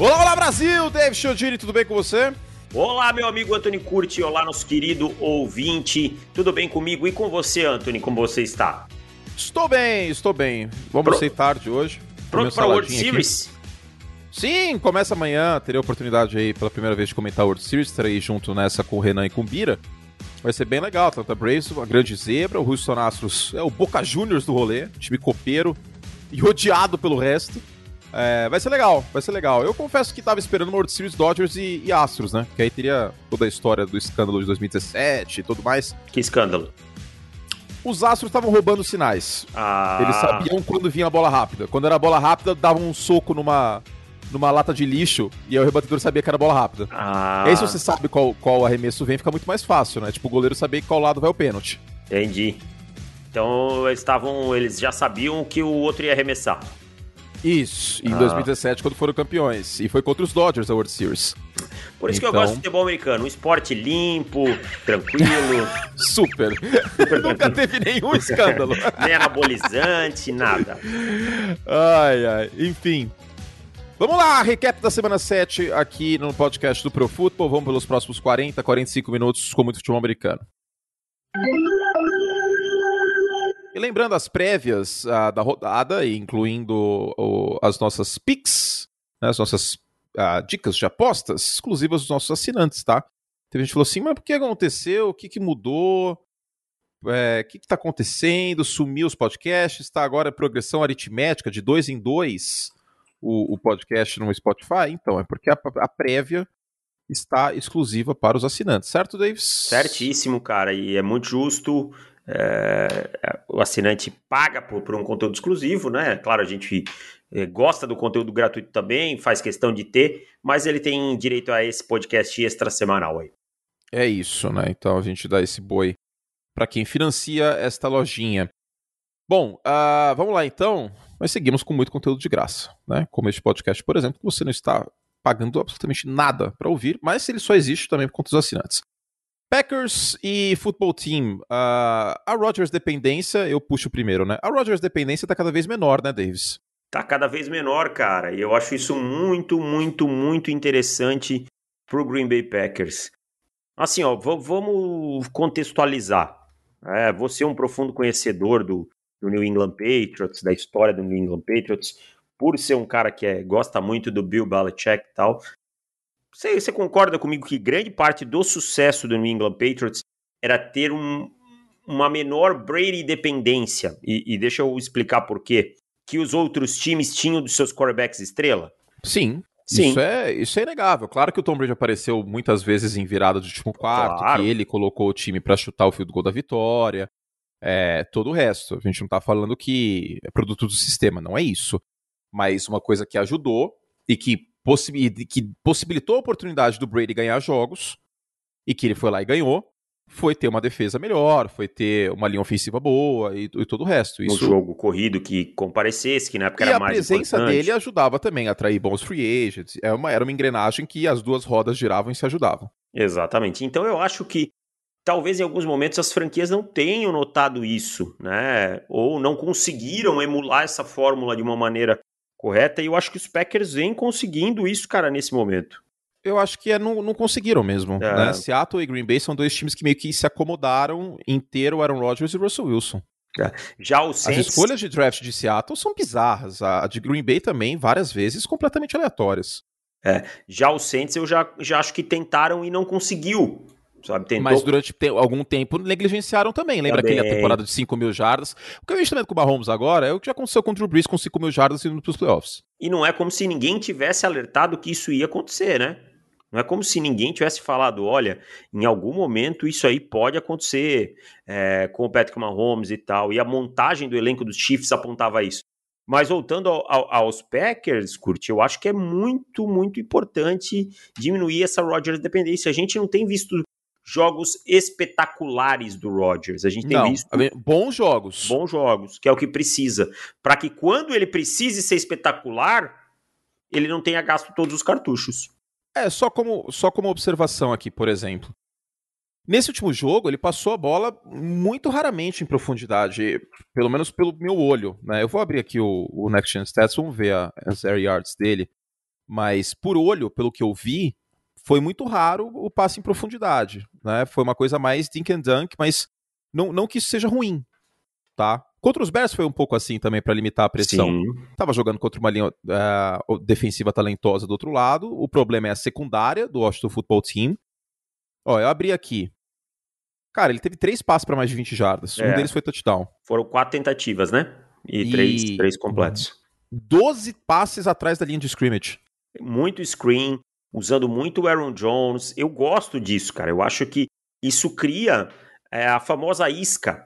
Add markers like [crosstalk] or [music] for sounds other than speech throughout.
Olá, olá Brasil! Dave Chodini, tudo bem com você? Olá, meu amigo Anthony Curti, olá, nosso querido ouvinte. Tudo bem comigo e com você, Anthony? Como você está? Estou bem, estou bem. Vamos Pro... ser tarde hoje. Pronto para a World Series? Aqui. Sim, começa amanhã. Terei a oportunidade aí pela primeira vez de comentar World Series. Estarei junto nessa com o Renan e com o Bira. Vai ser bem legal. Atlanta Braves, uma grande zebra. O Houston Astros é o Boca Juniors do rolê, time copeiro e odiado pelo resto. É, vai ser legal, vai ser legal. Eu confesso que tava esperando World Series Dodgers e, e, Astros, né? Que aí teria toda a história do escândalo de 2017 e tudo mais. Que escândalo? Os Astros estavam roubando sinais. Ah. Eles sabiam quando vinha a bola rápida. Quando era a bola rápida, davam um soco numa, numa lata de lixo e aí o rebatedor sabia que era bola rápida. Ah. E aí, se você sabe qual, qual arremesso vem, fica muito mais fácil, né? Tipo, o goleiro saber qual lado vai o pênalti. Entendi. Então eles estavam. Eles já sabiam que o outro ia arremessar. Isso, em ah. 2017, quando foram campeões. E foi contra os Dodgers a World Series. Por isso então... que eu gosto de futebol americano. Um esporte limpo, [laughs] tranquilo. Super. Super Nunca teve nenhum escândalo. [laughs] Nem anabolizante, nada. Ai, ai. Enfim. Vamos lá, recap da semana 7 aqui no podcast do Pro Football. Vamos pelos próximos 40, 45 minutos com muito futebol americano. E lembrando as prévias uh, da rodada, incluindo as nossas picks, né, as nossas uh, dicas de apostas exclusivas dos nossos assinantes, tá? Teve gente que falou assim, mas por que aconteceu? O que, que mudou? É, o que está acontecendo? Sumiu os podcasts? Está agora progressão aritmética de dois em dois o, o podcast no Spotify? Então, é porque a, a prévia está exclusiva para os assinantes, certo, Davis? Certíssimo, cara, e é muito justo. É, o assinante paga por, por, um conteúdo exclusivo, né? Claro, a gente é, gosta do conteúdo gratuito também, faz questão de ter, mas ele tem direito a esse podcast extra semanal aí. É isso, né? Então a gente dá esse boi para quem financia esta lojinha. Bom, uh, vamos lá então. Nós seguimos com muito conteúdo de graça, né? Como este podcast, por exemplo, que você não está pagando absolutamente nada para ouvir, mas ele só existe também por conta dos assinantes. Packers e Football Team. Uh, a Rodgers dependência, eu puxo primeiro, né? A Rodgers dependência tá cada vez menor, né, Davis? Tá cada vez menor, cara. E eu acho isso muito, muito, muito interessante pro Green Bay Packers. Assim, ó, vamos contextualizar. É, você é um profundo conhecedor do, do New England Patriots, da história do New England Patriots, por ser um cara que é, gosta muito do Bill Belichick e tal. Você, você concorda comigo que grande parte do sucesso do New England Patriots era ter um, uma menor Brady dependência? E, e deixa eu explicar por quê. Que os outros times tinham dos seus quarterbacks estrela? Sim, Sim. Isso é, isso é inegável. Claro que o Tom Brady apareceu muitas vezes em virada de último quarto, claro. que ele colocou o time para chutar o field goal da vitória, é, todo o resto. A gente não tá falando que é produto do sistema, não é isso. Mas uma coisa que ajudou e que que possibilitou a oportunidade do Brady ganhar jogos, e que ele foi lá e ganhou, foi ter uma defesa melhor, foi ter uma linha ofensiva boa e, e todo o resto. Isso... Um jogo corrido que comparecesse, que na época e era mais importante. a presença dele ajudava também a atrair bons free agents. Era é uma, era uma engrenagem que as duas rodas giravam e se ajudavam. Exatamente. Então eu acho que talvez em alguns momentos as franquias não tenham notado isso, né? Ou não conseguiram emular essa fórmula de uma maneira correta, e eu acho que os Packers vêm conseguindo isso, cara, nesse momento. Eu acho que é, não, não conseguiram mesmo. É. Né? Seattle e Green Bay são dois times que meio que se acomodaram em ter o Aaron Rodgers e Russell Wilson. É. Já o Saints... As escolhas de draft de Seattle são bizarras. A de Green Bay também, várias vezes, completamente aleatórias. É. Já o Saints eu já, já acho que tentaram e não conseguiu. Sabe, tentou... Mas durante te algum tempo negligenciaram também. Lembra também. aquela temporada de 5 mil jardas? O que a gente tá vendo com o Mahomes agora é o que já aconteceu com o Drew Brees com 5 mil jardas indo pros playoffs. E não é como se ninguém tivesse alertado que isso ia acontecer, né? Não é como se ninguém tivesse falado, olha, em algum momento isso aí pode acontecer é, com o Patrick Mahomes e tal. E a montagem do elenco dos Chiefs apontava isso. Mas voltando ao, ao, aos Packers, Kurt, eu acho que é muito, muito importante diminuir essa Rodgers dependência. A gente não tem visto jogos espetaculares do Rodgers. A gente tem Não, visto bons jogos. Bons jogos, que é o que precisa. Para que quando ele precise ser espetacular, ele não tenha gasto todos os cartuchos. É, só como, só como observação aqui, por exemplo. Nesse último jogo, ele passou a bola muito raramente em profundidade, pelo menos pelo meu olho. Né? Eu vou abrir aqui o, o Next Gen Stats, vamos ver a, as air yards dele. Mas por olho, pelo que eu vi, foi muito raro o passe em profundidade, né? Foi uma coisa mais dink and dunk, mas não, não que isso seja ruim, tá? Contra os Bears foi um pouco assim também para limitar a pressão. Sim. Tava jogando contra uma linha uh, defensiva talentosa do outro lado. O problema é a secundária do Washington Football Team. Ó, eu abri aqui. Cara, ele teve três passes para mais de 20 jardas. É. Um deles foi touchdown. Foram quatro tentativas, né? E, e... Três, três completos. 12 passes atrás da linha de scrimmage. Muito screen, usando muito o Aaron Jones. Eu gosto disso, cara. Eu acho que isso cria é, a famosa isca,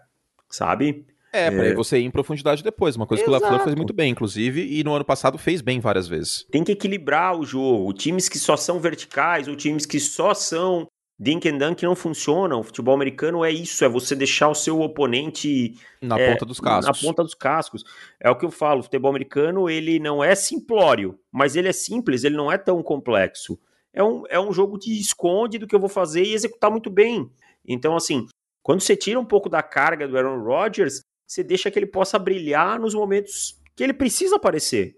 sabe? É, pra é. você ir em profundidade depois. Uma coisa Exato. que o LaFleur faz muito bem, inclusive, e no ano passado fez bem várias vezes. Tem que equilibrar o jogo. Times que só são verticais, ou times que só são dink and dunk não funcionam. O futebol americano é isso, é você deixar o seu oponente na é, ponta dos cascos. Na ponta dos cascos. É o que eu falo, o futebol americano, ele não é simplório, mas ele é simples, ele não é tão complexo. É um, é um jogo de esconde do que eu vou fazer e executar muito bem. Então, assim, quando você tira um pouco da carga do Aaron Rodgers, você deixa que ele possa brilhar nos momentos que ele precisa aparecer.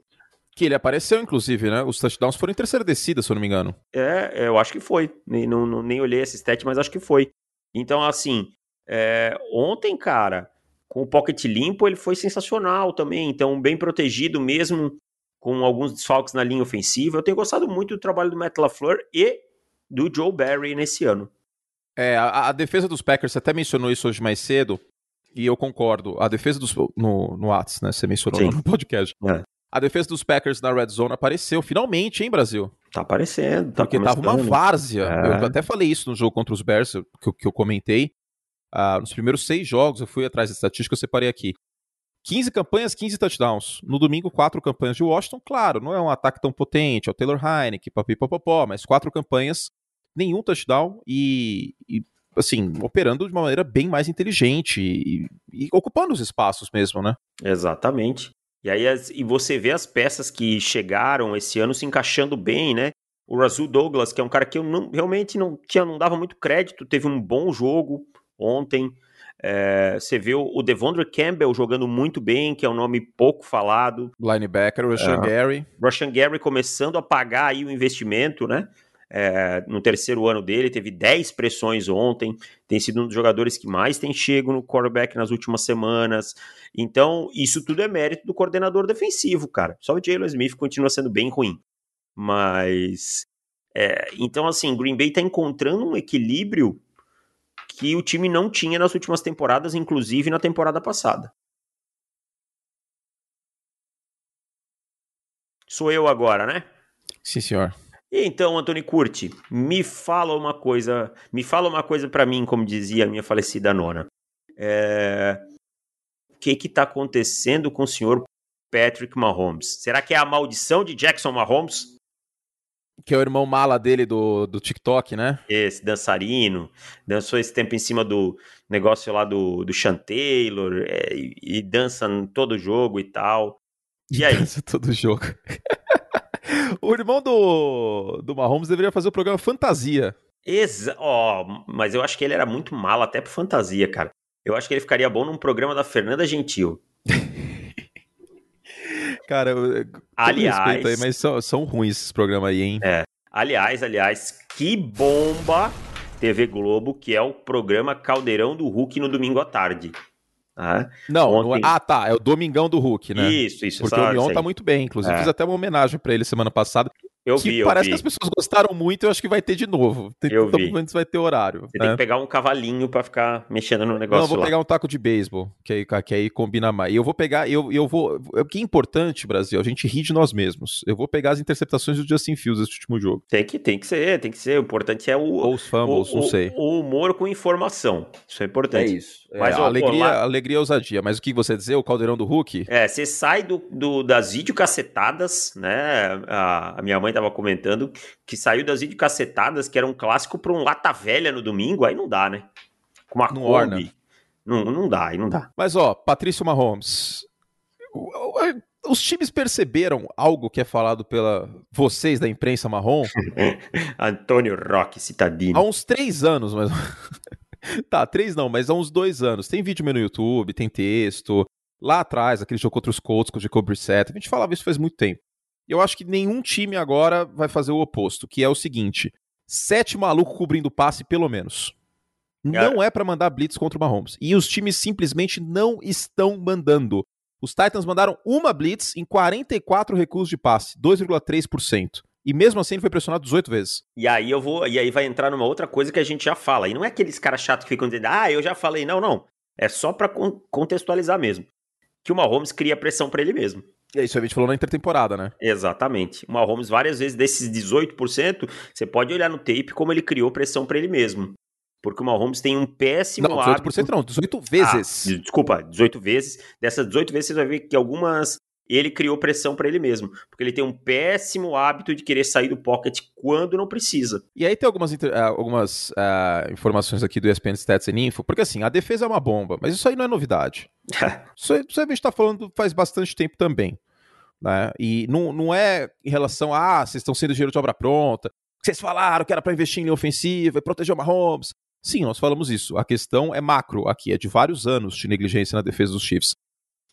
Que ele apareceu, inclusive, né? Os touchdowns foram em terceira descida, se eu não me engano. É, eu acho que foi. Nem, não, nem olhei esse stat, mas acho que foi. Então, assim, é, ontem, cara, com o pocket limpo, ele foi sensacional também. Então, bem protegido mesmo, com alguns desfalques na linha ofensiva. Eu tenho gostado muito do trabalho do Matt LaFleur e do Joe Barry nesse ano. É, a, a defesa dos Packers, você até mencionou isso hoje mais cedo, e eu concordo. A defesa dos. No, no Whats, né? Você mencionou Sim. no podcast. É. A defesa dos Packers na Red Zone apareceu finalmente, hein, Brasil? Tá aparecendo, tá Porque começando. tava uma várzea. É. Eu até falei isso no jogo contra os Bears, que, que eu comentei. Uh, nos primeiros seis jogos, eu fui atrás da estatística, eu separei aqui. 15 campanhas, 15 touchdowns. No domingo, quatro campanhas de Washington. Claro, não é um ataque tão potente, é o Taylor Heineken, papipopopó, mas quatro campanhas, nenhum touchdown e, e assim, operando de uma maneira bem mais inteligente e, e, ocupando os espaços mesmo, né? Exatamente. E aí as, e você vê as peças que chegaram esse ano se encaixando bem, né? O Razul Douglas, que é um cara que eu não, realmente não tinha, não dava muito crédito, teve um bom jogo ontem. É, você vê o, o Devondre Campbell jogando muito bem, que é um nome pouco falado. Linebacker, o Rashan Gary. Rashan Gary começando a pagar aí o investimento, né? É, no terceiro ano dele, teve 10 pressões ontem, tem sido um dos jogadores que mais tem chego no quarterback nas últimas semanas. Então, isso tudo é mérito do coordenador defensivo, cara. Só o Jalen Smith continua sendo bem ruim. Mas. É, então, assim, Green Bay está encontrando um equilíbrio que o time não tinha nas últimas temporadas, inclusive na temporada passada. Sou eu agora, né? Sim, senhor. Então, Antônio Curti, me fala uma coisa, me fala uma coisa para mim, como dizia a minha falecida nona. É... O que que tá acontecendo com o senhor Patrick Mahomes? Será que é a maldição de Jackson Mahomes? Que é o irmão mala dele do, do TikTok, né? Esse, dançarino. Dançou esse tempo em cima do negócio lá do, do Sean Taylor é, e, e dança em todo jogo e tal. E aí? Dança todo jogo. [laughs] o irmão do, do Mahomes deveria fazer o programa Fantasia. Exa oh, mas eu acho que ele era muito mal até pro Fantasia, cara. Eu acho que ele ficaria bom num programa da Fernanda Gentil. [laughs] cara, eu, aliás, aí, mas são, são ruins esses programas aí, hein? É. Aliás, aliás, que bomba TV Globo, que é o programa Caldeirão do Hulk no domingo à tarde. Ah, não, ontem... não é... ah, tá. É o Domingão do Hulk, né? Isso, isso. Porque o Mion tá muito bem. Inclusive, é. fiz até uma homenagem para ele semana passada. Eu que vi, parece vi. que as pessoas gostaram muito, eu acho que vai ter de novo. Tem, eu vi. Menos vai ter horário. Você né? tem que pegar um cavalinho para ficar mexendo no negócio. Não, eu vou lá. pegar um taco de beisebol, que aí, que aí combina mais. E eu vou pegar, eu, eu vou. O que é importante, Brasil, a gente ri de nós mesmos. Eu vou pegar as interceptações do Justin Fields nesse último jogo. Tem que, tem que ser, tem que ser. O importante é o. Ou os fumbles, o, não sei. O, o humor com informação. Isso é importante. É isso. Mas, é, ó, alegria, lá... alegria e ousadia. Mas o que você dizer? O caldeirão do Hulk? É, você sai do, do das videocacetadas, né? A, a, minha mãe tava comentando que saiu das videocacetadas, que era um clássico para um lata velha no domingo, aí não dá, né? Com uma Kombi. Não, não dá, aí não dá. Mas, ó, Patrício Mahomes. Os times perceberam algo que é falado pela vocês da imprensa marrom? [laughs] Antônio Roque, citadino. Há uns três anos, mas [laughs] tá, três não, mas há uns dois anos. Tem vídeo meu no YouTube, tem texto. Lá atrás, aquele jogo contra os Colts com o Jacob Brissett. A gente falava isso faz muito tempo. Eu acho que nenhum time agora vai fazer o oposto, que é o seguinte: sete malucos cobrindo passe, pelo menos. Não é para mandar blitz contra o Mahomes. E os times simplesmente não estão mandando. Os Titans mandaram uma blitz em 44 recursos de passe, 2,3%. E mesmo assim ele foi pressionado 18 vezes. E aí eu vou, e aí vai entrar numa outra coisa que a gente já fala. E não é aqueles caras chatos que ficam dizendo: "Ah, eu já falei". Não, não. É só para contextualizar mesmo. Que o Mahomes cria pressão para ele mesmo. É isso a gente falou na intertemporada, né? Exatamente. O Mahomes, várias vezes, desses 18%, você pode olhar no tape como ele criou pressão para ele mesmo. Porque o Mahomes tem um péssimo não, 18% hábito... não, 18 vezes. Ah, desculpa, 18 vezes. Dessas 18 vezes você vai ver que algumas ele criou pressão para ele mesmo, porque ele tem um péssimo hábito de querer sair do pocket quando não precisa. E aí tem algumas, ah, algumas uh, informações aqui do ESPN Stats and Info, porque assim, a defesa é uma bomba, mas isso aí não é novidade. [laughs] isso, aí, isso aí a gente está falando faz bastante tempo também. Né? E não, não é em relação a, ah, vocês estão sendo dinheiro de obra pronta, vocês falaram que era para investir em linha ofensiva e proteger o Mahomes. Sim, nós falamos isso. A questão é macro aqui, é de vários anos de negligência na defesa dos Chiefs.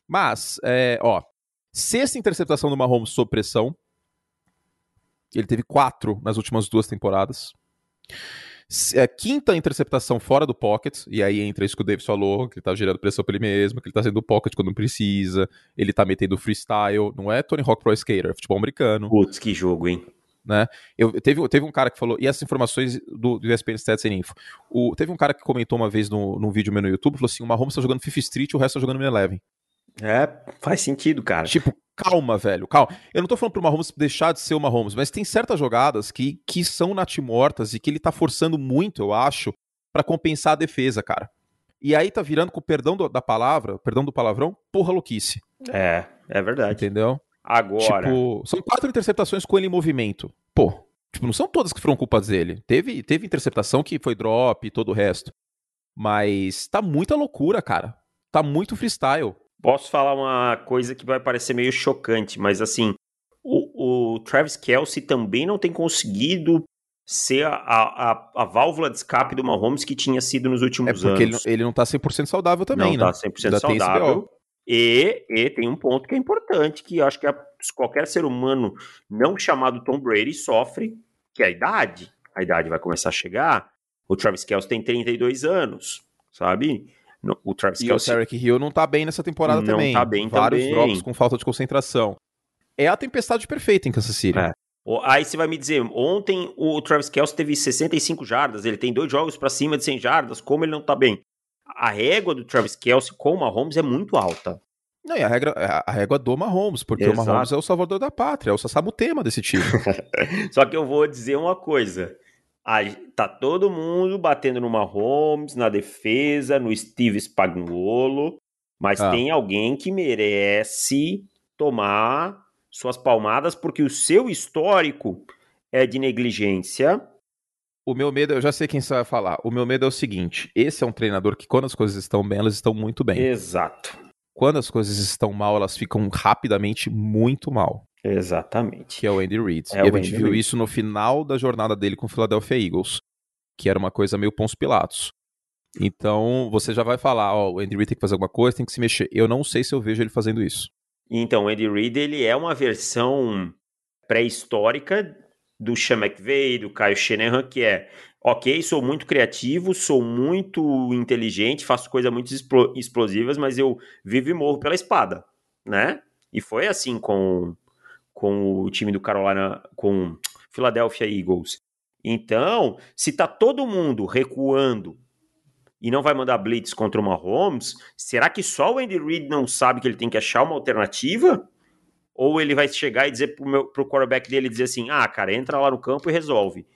Mas, é, ó, sexta interceptação do Mahomes sob pressão. Ele teve quatro nas últimas duas temporadas. É, quinta interceptação fora do pocket, e aí entra isso que o Davis falou, que ele tá gerando pressão pra ele mesmo, que ele tá sendo pocket quando não precisa, ele tá metendo freestyle, não é Tony Hawk Pro Skater, é futebol americano. Putz, que jogo, hein? Né? Eu, teve, teve um cara que falou, e essas informações do, do ESPN Stats and Info, o, teve um cara que comentou uma vez no, num vídeo meu no YouTube, falou assim, o Mahomes tá jogando Fifth Street, o resto tá jogando Eleven. É, faz sentido, cara. Tipo, calma, velho, calma. Eu não tô falando pro Mahomes deixar de ser o Mahomes, mas tem certas jogadas que, que são natimortas e que ele tá forçando muito, eu acho, para compensar a defesa, cara. E aí tá virando, com o perdão do, da palavra, perdão do palavrão, porra louquice. É, é verdade. Entendeu? Agora. Tipo, são quatro interceptações com ele em movimento. Pô, tipo, não são todas que foram culpa dele. Teve, teve interceptação que foi drop e todo o resto. Mas tá muita loucura, cara. Tá muito freestyle. Posso falar uma coisa que vai parecer meio chocante, mas assim, o, o Travis Kelsey também não tem conseguido ser a, a, a, válvula de escape do Mahomes que tinha sido nos últimos é porque anos. Ele, ele não tá 100% saudável também, não né? Não tá 100% saudável. E, e tem um ponto que é importante, que acho que a, qualquer ser humano não chamado Tom Brady sofre, que é a idade. A idade vai começar a chegar. O Travis Kelsey tem 32 anos, sabe? O Travis e Kelsey... o Tarek Hill não tá bem nessa temporada não também. Não tá bem Vários também. drops com falta de concentração. É a tempestade perfeita em Kansas City. É. Aí você vai me dizer, ontem o Travis Kelsey teve 65 jardas, ele tem dois jogos para cima de 100 jardas, como ele não tá bem? A régua do Travis Kelsey com o Mahomes é muito alta. Não, e a, regra, a régua do Mahomes, porque Exato. o Mahomes é o salvador da pátria, é o Sassabutema desse time. [laughs] Só que eu vou dizer uma coisa, tá todo mundo batendo no Mahomes, na defesa, no Steve Spagnuolo, mas ah. tem alguém que merece tomar suas palmadas porque o seu histórico é de negligência. O meu medo, eu já sei quem você vai falar. O meu medo é o seguinte: esse é um treinador que, quando as coisas estão bem, elas estão muito bem. Exato. Quando as coisas estão mal, elas ficam rapidamente muito mal. Exatamente. Que é o Andy Reid. É e a gente viu Reed. isso no final da jornada dele com o Philadelphia Eagles, que era uma coisa meio Pons Pilatos. Então, você já vai falar, ó, o Andy Reid tem que fazer alguma coisa, tem que se mexer. Eu não sei se eu vejo ele fazendo isso. Então, o Andy Reid, ele é uma versão pré-histórica do Sean McVay, do Kyle Shanahan, que é, ok, sou muito criativo, sou muito inteligente, faço coisas muito explosivas, mas eu vivo e morro pela espada, né? E foi assim com com o time do Carolina, com Philadelphia Eagles. Então, se tá todo mundo recuando e não vai mandar blitz contra o Mahomes, será que só o Andy Reid não sabe que ele tem que achar uma alternativa? Ou ele vai chegar e dizer pro, meu, pro quarterback dele dizer assim: "Ah, cara, entra lá no campo e resolve".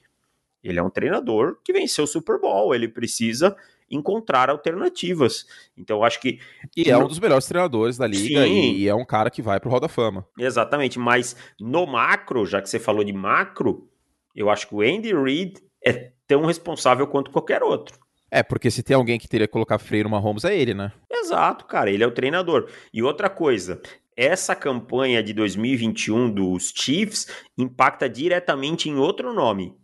Ele é um treinador que venceu o Super Bowl, ele precisa encontrar alternativas. Então, acho que. E é um dos melhores treinadores da liga e, e, é um cara que vai pro Hall da Fama. Exatamente, mas no macro, já que você falou de macro, eu acho que o Andy Reid é tão responsável quanto qualquer outro. É, porque se tem alguém que teria que colocar freio no Mahomes é ele, né? Exato, cara, ele é o treinador. E outra coisa, essa campanha de 2021 dos Chiefs impacta diretamente em outro nome.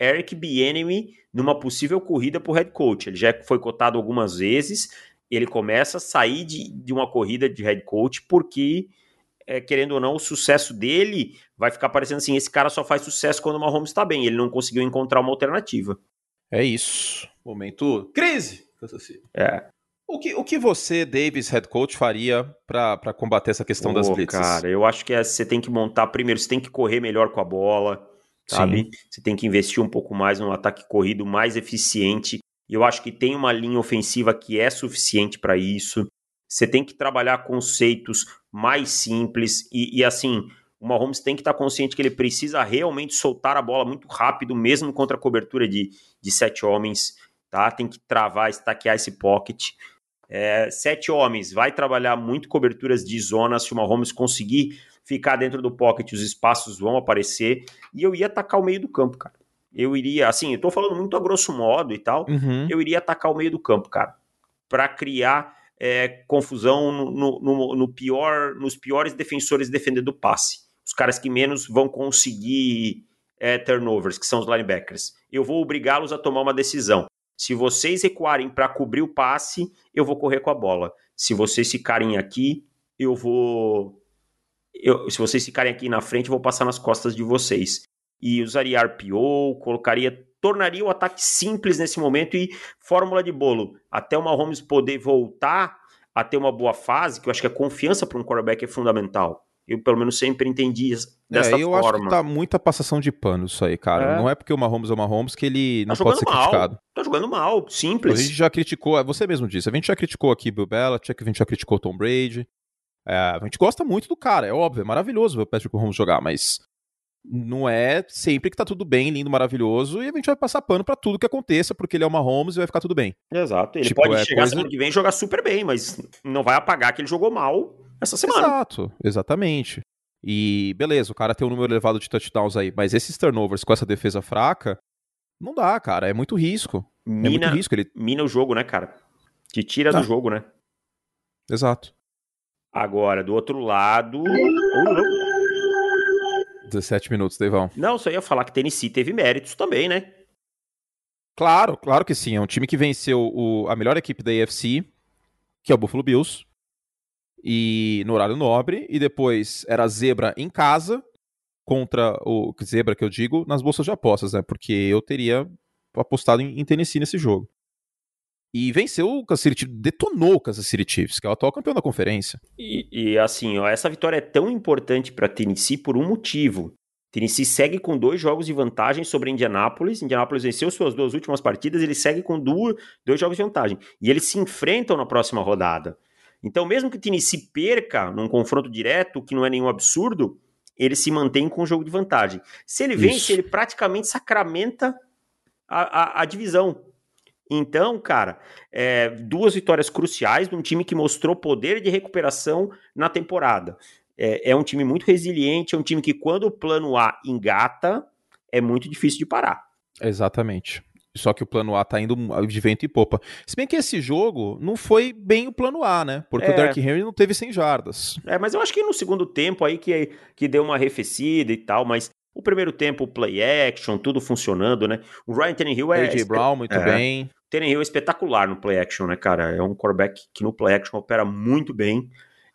Eric Bieniemy numa possível corrida para o head coach. Ele já foi cotado algumas vezes. Ele começa a sair de, de uma corrida de head coach porque é, querendo ou não, o sucesso dele vai ficar parecendo assim: esse cara só faz sucesso quando o Mahomes está bem. Ele não conseguiu encontrar uma alternativa. É isso. Momento crise. É. O que, o que você, Davis, head coach, faria para combater essa questão oh, das blitzes? Cara, eu acho que é, você tem que montar primeiro, você tem que correr melhor com a bola, sabe? Sim. Você tem que investir um pouco mais no ataque corrido mais eficiente. E eu acho que tem uma linha ofensiva que é suficiente para isso. Você tem que trabalhar conceitos mais simples e, e assim, o Mahomes tem que estar tá consciente que ele precisa realmente soltar a bola muito rápido, mesmo contra a cobertura de, de sete homens, tá? Tem que travar, estaquear esse pocket. É, sete homens, vai trabalhar muito coberturas de zonas. Se o Mahomes conseguir ficar dentro do pocket, os espaços vão aparecer. E eu ia atacar o meio do campo, cara. Eu iria, assim, eu tô falando muito a grosso modo e tal. Uhum. Eu iria atacar o meio do campo, cara. para criar é, confusão no, no, no, pior, nos piores defensores defendendo o passe. Os caras que menos vão conseguir é, turnovers, que são os linebackers. Eu vou obrigá-los a tomar uma decisão. Se vocês recuarem para cobrir o passe, eu vou correr com a bola. Se vocês ficarem aqui, eu vou. Eu, se vocês ficarem aqui na frente, eu vou passar nas costas de vocês. E usaria RPO, colocaria. Tornaria o ataque simples nesse momento e fórmula de bolo. Até o Mahomes poder voltar a ter uma boa fase, que eu acho que a confiança para um quarterback é fundamental. Eu, pelo menos, sempre entendi dessa é, eu forma. Eu acho que tá muita passação de pano isso aí, cara. É. Não é porque o Mahomes é o Mahomes que ele tá não pode ser mal. criticado. Tá jogando mal, simples. A gente já criticou, você mesmo disse, a gente já criticou aqui Bill Belichick, a gente já criticou Tom Brady. É, a gente gosta muito do cara, é óbvio, é maravilhoso ver o Patrick Mahomes jogar, mas não é sempre que tá tudo bem, lindo, maravilhoso, e a gente vai passar pano para tudo que aconteça, porque ele é o Mahomes e vai ficar tudo bem. Exato. Ele tipo, pode é chegar coisa... semana que vem e jogar super bem, mas não vai apagar que ele jogou mal essa semana. Exato, exatamente. E beleza, o cara tem um número elevado de touchdowns aí, mas esses turnovers com essa defesa fraca, não dá, cara. É muito risco. Mina, é muito risco. Ele... mina o jogo, né, cara? Te tira ah. do jogo, né? Exato. Agora, do outro lado. 17 minutos, Devão. Não, só ia falar que Tennessee teve méritos também, né? Claro, claro que sim. É um time que venceu o, a melhor equipe da AFC, que é o Buffalo Bills e no horário nobre, e depois era zebra em casa contra o zebra que eu digo nas bolsas de apostas, né? Porque eu teria apostado em, em Tennessee nesse jogo. E venceu o Kansas City, detonou o Kansas City Chiefs, que é o atual campeão da conferência. E, e assim, ó, essa vitória é tão importante para Tennessee por um motivo. Tennessee segue com dois jogos de vantagem sobre Indianápolis. Indianápolis venceu suas duas últimas partidas, ele segue com duas, dois jogos de vantagem. E eles se enfrentam na próxima rodada. Então, mesmo que o Tennessee perca num confronto direto, que não é nenhum absurdo, ele se mantém com o jogo de vantagem. Se ele vence, Isso. ele praticamente sacramenta a, a, a divisão. Então, cara, é, duas vitórias cruciais de um time que mostrou poder de recuperação na temporada. É, é, um time muito resiliente, é um time que, quando o plano A engata, é muito difícil de parar. Exatamente. Só que o plano A tá indo de vento e popa. Se bem que esse jogo não foi bem o plano A, né? Porque é. o Dark Henry não teve 100 jardas. É, mas eu acho que no segundo tempo aí que, que deu uma arrefecida e tal, mas o primeiro tempo, play action, tudo funcionando, né? O Ryan Tannehill é... A.J. Brown, muito é. bem. Tannehill é espetacular no play action, né, cara? É um quarterback que no play action opera muito bem.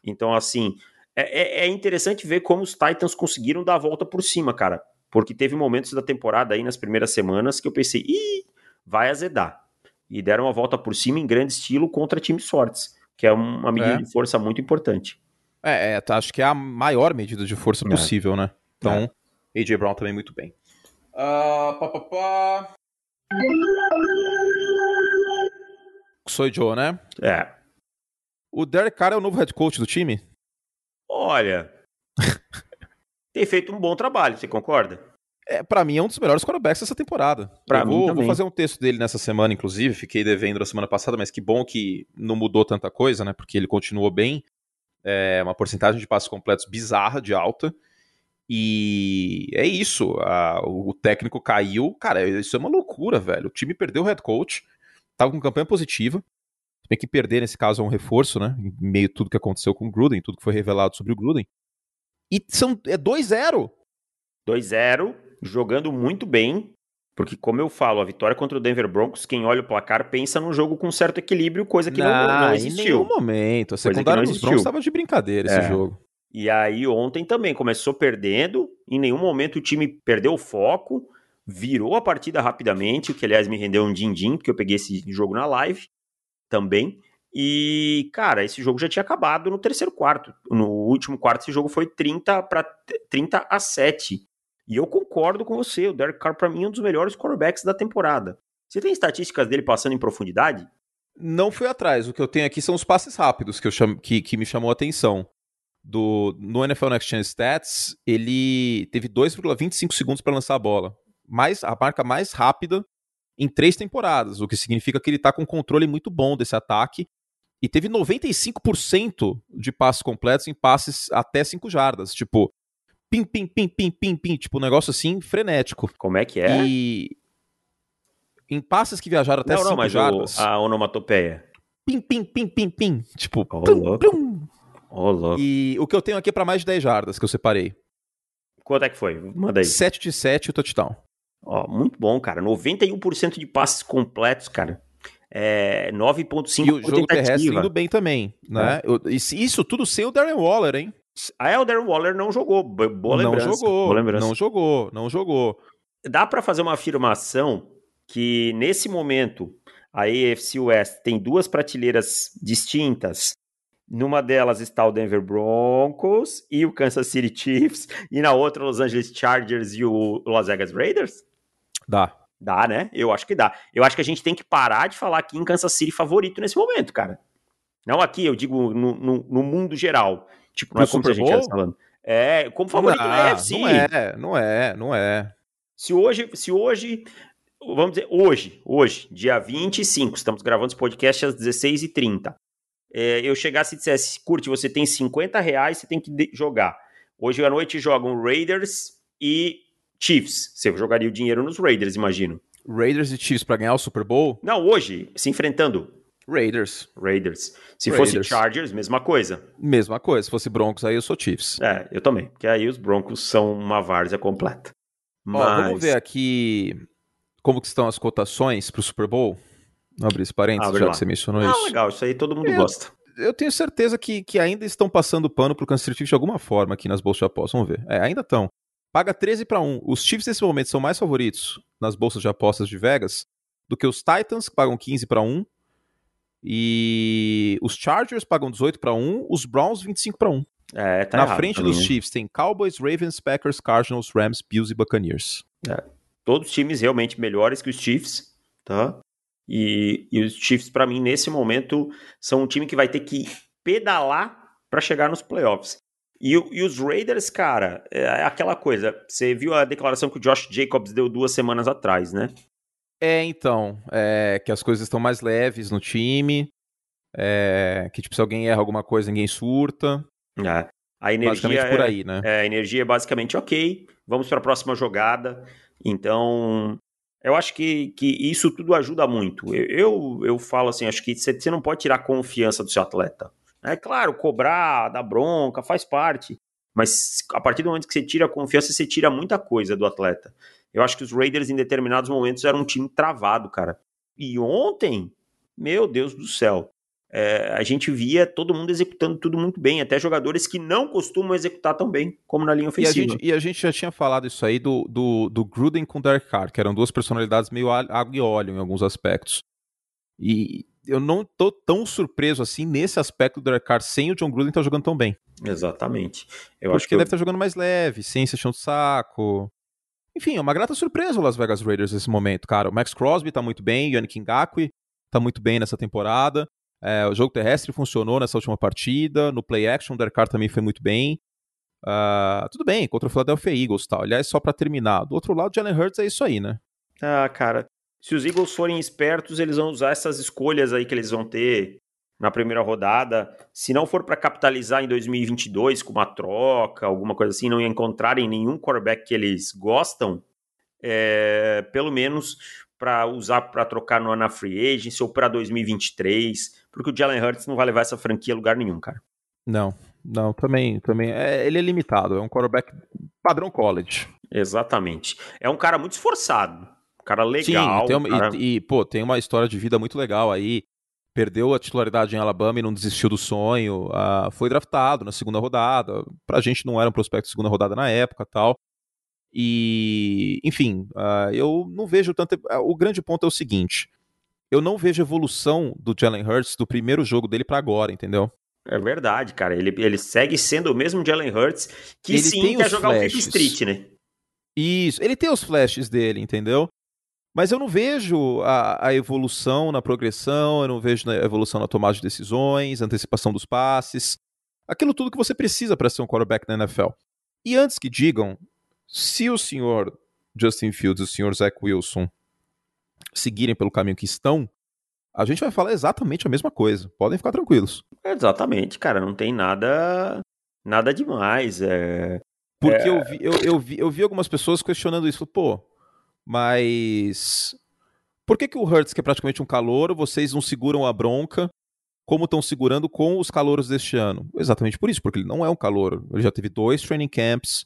Então, assim, é, é, é interessante ver como os Titans conseguiram dar a volta por cima, cara. Porque teve momentos da temporada aí nas primeiras semanas que eu pensei, ih, vai azedar. E deram uma volta por cima em grande estilo contra times fortes, que é uma medida é. de força muito importante. É, é, tá, acho que é a maior medida de força é. possível, né? Então, é. AJ Brown também muito bem. Uh, pá, pá, pá. Sou Joe, né? É. O Derek Carr é o novo head coach do time? Olha, [laughs] tem feito um bom trabalho, você concorda? É, para mim é um dos melhores quarterbacks dessa temporada. Pra eu vou, vou, fazer um texto dele nessa semana, inclusive. Fiquei devendo na semana passada, mas que bom que não mudou tanta coisa, né? Porque ele continuou bem. É uma porcentagem de passos completos bizarra, de alta. E é isso. A, o técnico caiu. Cara, isso é uma loucura, velho. O time perdeu o head coach. Tava com campanha positiva. Tem que perder, nesse caso, é um reforço, né? Em meio a tudo que aconteceu com o Gruden, tudo que foi revelado sobre o Gruden. E são, é 2-0. 2-0, jogando muito bem. Porque, como eu falo, a vitória contra o Denver Broncos, quem olha o placar pensa num jogo com certo equilíbrio, coisa que não, não, não existiu. Em nenhum momento. A secundária dos Broncos estava de brincadeira esse é. jogo. E aí ontem também começou perdendo, em nenhum momento o time perdeu o foco, virou a partida rapidamente, o que aliás me rendeu um din-din, porque eu peguei esse jogo na live também. E, cara, esse jogo já tinha acabado no terceiro quarto. No último quarto, esse jogo foi 30 para 30 a 7. E eu concordo com você, o Derek Carr para mim é um dos melhores quarterbacks da temporada. Você tem estatísticas dele passando em profundidade? Não fui atrás. O que eu tenho aqui são os passes rápidos que, eu chamo, que, que me chamou a atenção. Do, no NFL Next Gen Stats, ele teve 2,25 segundos para lançar a bola. Mais, a marca mais rápida em três temporadas, o que significa que ele está com um controle muito bom desse ataque. E teve 95% de passes completos em passes até 5 jardas. Tipo, pim, pim, pim, pim, pim, pim. Tipo, um negócio assim frenético. Como é que é? E em passes que viajaram até 5 jardas. O, a onomatopeia. Pim, pim, pim, pim, pim. Tipo, oh, plum, louco. Plum. Oh, louco. E o que eu tenho aqui é para mais de 10 jardas que eu separei. Quanto é que foi? Manda aí. 7 de 7 o touchdown. Ó, muito bom, cara. 91% de passes completos, cara. É, 9.5 E o jogo terrestre indo bem também, né? É. Isso tudo sem o Darren Waller, hein? Ah, é, o Darren Waller não jogou. Boa lembrança. Não jogou, lembrança. não jogou, não jogou. Dá para fazer uma afirmação que nesse momento a AFC West tem duas prateleiras distintas. Numa delas está o Denver Broncos e o Kansas City Chiefs, e na outra Los Angeles Chargers e o Las Vegas Raiders? Dá. Dá, né? Eu acho que dá. Eu acho que a gente tem que parar de falar aqui em Kansas City favorito nesse momento, cara. Não aqui, eu digo no, no, no mundo geral. Tipo, não é como a gente está falando. É, como favorito não, da UFC. Não é, não é, não é. Se hoje, se hoje, vamos dizer, hoje, hoje, dia 25, estamos gravando esse podcast às 16h30. É, eu chegasse e dissesse, curte, você tem 50 reais, você tem que jogar. Hoje à noite jogam Raiders e Chiefs. Você jogaria o dinheiro nos Raiders, imagino. Raiders e Chiefs para ganhar o Super Bowl? Não, hoje, se enfrentando. Raiders. Raiders. Se Raiders. fosse Chargers, mesma coisa. Mesma coisa. Se fosse Broncos, aí eu sou Chiefs. É, eu também. Porque aí os Broncos são uma várzea completa. Mas... Ó, vamos ver aqui como que estão as cotações para o Super Bowl. Vou abrir esse parênteses, Abre já lá. que você mencionou ah, isso. legal. Isso aí todo mundo eu, gosta. Eu tenho certeza que, que ainda estão passando pano para o Kansas City Chiefs de alguma forma aqui nas bolsas de apostas. Vamos ver. É, ainda estão. Paga 13 para 1. Os Chiefs nesse momento são mais favoritos nas bolsas de apostas de Vegas do que os Titans, que pagam 15 para 1. E os Chargers pagam 18 para 1, os Browns 25 para 1. É, tá Na errado, frente dos Chiefs tem Cowboys, Ravens, Packers, Cardinals, Rams, Bills e Buccaneers. É. Todos times realmente melhores que os Chiefs, tá? E, e os Chiefs, para mim, nesse momento, são um time que vai ter que pedalar para chegar nos playoffs. E, e, os Raiders, cara, é aquela coisa. Você viu a declaração que o Josh Jacobs deu duas semanas atrás, né? É, então. É, que as coisas estão mais leves no time. É, que, tipo, se alguém erra alguma coisa, ninguém surta. É. A energia basicamente por aí, né? É, a energia é basicamente ok. Vamos para a próxima jogada. Então, eu acho que, que isso tudo ajuda muito. Eu, eu, eu falo assim, acho que você não pode tirar a confiança do seu atleta. É claro, cobrar, dar bronca, faz parte. Mas a partir do momento que você tira a confiança, você tira muita coisa do atleta. Eu acho que os Raiders, em determinados momentos, eram um time travado, cara. E ontem, meu Deus do céu, é, a gente via todo mundo executando tudo muito bem, até jogadores que não costumam executar tão bem como na linha ofensiva. E a gente, e a gente já tinha falado isso aí do, do, do Gruden com o Derek Carr, que eram duas personalidades meio água e óleo em alguns aspectos. E eu não tô tão surpreso assim nesse aspecto do Derek Carr sem o John Gruden estar tá jogando tão bem. Exatamente. Eu Porque acho que deve estar tá jogando mais leve, sem se de saco. Enfim, é uma grata surpresa o Las Vegas Raiders nesse momento, cara. O Max Crosby tá muito bem, o Yannick Ngakwe tá muito bem nessa temporada. É, o jogo terrestre funcionou nessa última partida. No play action, o Derek Carr também foi muito bem. Uh, tudo bem, contra o Philadelphia Eagles tal. Aliás, só para terminar. Do outro lado, o Jalen Hurts é isso aí, né? Ah, cara, se os Eagles forem espertos, eles vão usar essas escolhas aí que eles vão ter na primeira rodada. Se não for para capitalizar em 2022 com uma troca, alguma coisa assim, não encontrarem nenhum quarterback que eles gostam, é, pelo menos para usar para trocar no, na free agency ou para 2023, porque o Jalen Hurts não vai levar essa franquia a lugar nenhum, cara. Não, não, também, também. É, ele é limitado, é um quarterback padrão college. Exatamente. É um cara muito esforçado cara legal. Sim, e, tem uma, cara... E, e, pô, tem uma história de vida muito legal aí. perdeu a titularidade em Alabama e não desistiu do sonho, uh, foi draftado na segunda rodada. Pra gente não era um prospecto de segunda rodada na época tal. E, enfim, uh, eu não vejo tanto. O grande ponto é o seguinte: eu não vejo evolução do Jalen Hurts do primeiro jogo dele para agora, entendeu? É verdade, cara. Ele, ele segue sendo o mesmo Jalen Hurts que ele sim quer jogar flashes. o Flip Street, né? Isso, ele tem os flashes dele, entendeu? Mas eu não vejo a, a, evolução na progressão, eu não vejo a evolução na tomada de decisões, antecipação dos passes, aquilo tudo que você precisa para ser um quarterback na NFL. E antes que digam, se o senhor Justin Fields e o senhor Zach Wilson seguirem pelo caminho que estão, a gente vai falar exatamente a mesma coisa. Podem ficar tranquilos. Exatamente, cara. Não tem nada nada demais. É... Porque é... Eu, vi, eu, eu, vi, eu vi algumas pessoas questionando isso. Pô, mas por que, que o Hertz, que é praticamente um calor, vocês não seguram a bronca como estão segurando com os calouros deste ano? Exatamente por isso, porque ele não é um calor. Ele já teve dois training camps.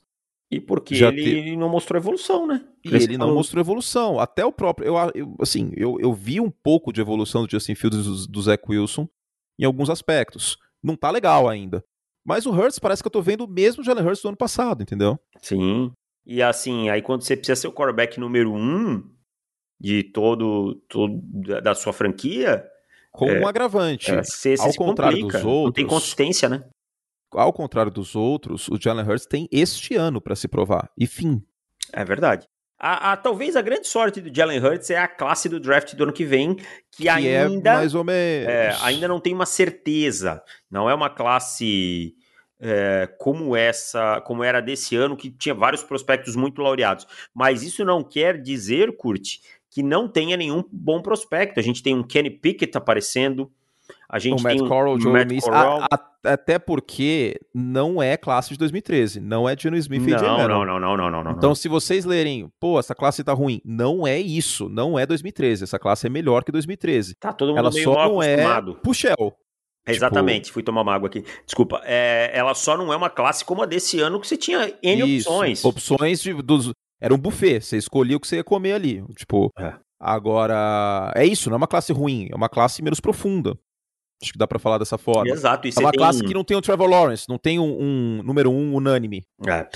E porque já ele te... não mostrou evolução, né? E ele não mostrou evolução. Até o próprio. Eu, eu, assim, eu, eu vi um pouco de evolução do Justin Fields e do, do Zach Wilson em alguns aspectos. Não tá legal ainda. Mas o Hurts parece que eu tô vendo o mesmo Jalen Hurts do ano passado, entendeu? Sim. E assim, aí quando você precisa ser o quarterback número um de todo, todo da sua franquia. Com é, um agravante. É, você, você ao contrário complica. dos outros. Não tem consistência, né? ao contrário dos outros, o Jalen Hurts tem este ano para se provar. E fim. É verdade. A, a, talvez a grande sorte do Jalen Hurts é a classe do draft do ano que vem, que, que é ainda, é mais ou menos. É, ainda não tem uma certeza. Não é uma classe é, como essa, como era desse ano, que tinha vários prospectos muito laureados. Mas isso não quer dizer, Kurt, que não tenha nenhum bom prospecto. A gente tem um Kenny Pickett aparecendo, a gente o Matt tem Corral, Joe Matt Corral. A, a, até porque não é classe de 2013, não é Geno Smith não, e Jay não, não, não, não, não, não. Então, se vocês lerem, pô, essa classe tá ruim, não é isso, não é 2013. Essa classe é melhor que 2013. Tá todo mundo Ela meio só não é é Puxel. Exatamente, tipo... fui tomar uma água aqui. Desculpa, é, ela só não é uma classe como a desse ano que você tinha N isso, opções. Opções de, dos. Era um buffet, você escolhia o que você ia comer ali. Tipo, é. agora. É isso, não é uma classe ruim, é uma classe menos profunda. Acho que dá para falar dessa forma. Exato. E é uma classe que não tem o Trevor Lawrence, não tem um, um número um unânime. É.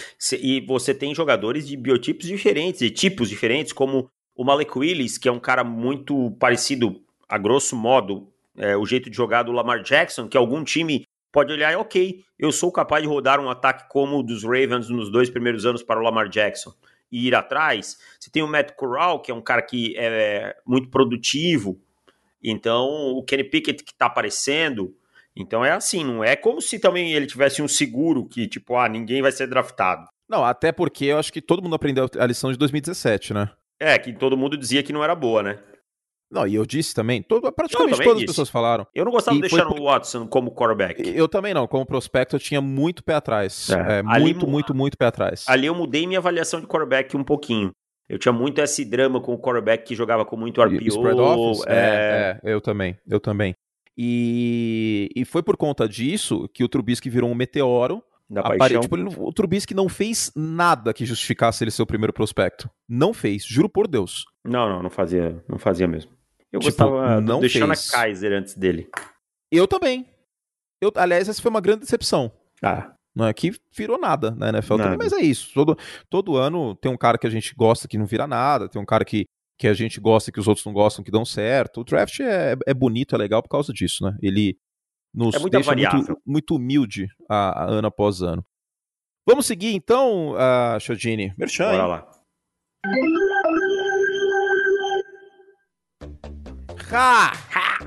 E você tem jogadores de biotipos diferentes, de tipos diferentes, como o Malek Willis, que é um cara muito parecido, a grosso modo, é, o jeito de jogar do Lamar Jackson, que algum time pode olhar, ok, eu sou capaz de rodar um ataque como o dos Ravens nos dois primeiros anos para o Lamar Jackson e ir atrás. Você tem o Matt Corral, que é um cara que é muito produtivo, então, o Kenny Pickett que tá aparecendo. Então é assim, não é como se também ele tivesse um seguro que, tipo, ah, ninguém vai ser draftado. Não, até porque eu acho que todo mundo aprendeu a lição de 2017, né? É, que todo mundo dizia que não era boa, né? Não, e eu disse também, todo, praticamente todas disse. as pessoas falaram. Eu não gostava e de deixar o Watson como quarterback. Eu também não, como prospecto eu tinha muito pé atrás. É. É, muito, muito, muito pé atrás. Ali eu mudei minha avaliação de quarterback um pouquinho. Eu tinha muito esse drama com o quarterback que jogava com muito RPO. Spread office? É... é, é, eu também, eu também. E, e foi por conta disso que o Trubisky virou um meteoro. Da paixão. Tipo, ele, o Trubisky não fez nada que justificasse ele ser o primeiro prospecto. Não fez, juro por Deus. Não, não, não fazia, não fazia mesmo. Eu tipo, gostava não do Shona Kaiser antes dele. Eu também. Eu, aliás, essa foi uma grande decepção. Ah. Não é que virou nada na NFL nada. também, mas é isso. Todo, todo ano tem um cara que a gente gosta que não vira nada, tem um cara que, que a gente gosta que os outros não gostam que dão certo. O draft é, é bonito, é legal por causa disso, né? Ele nos é deixa muito, muito, humilde a, a, ano após ano. Vamos seguir então, uh, Chodini. Merchan. Bora lá. Ha! ha!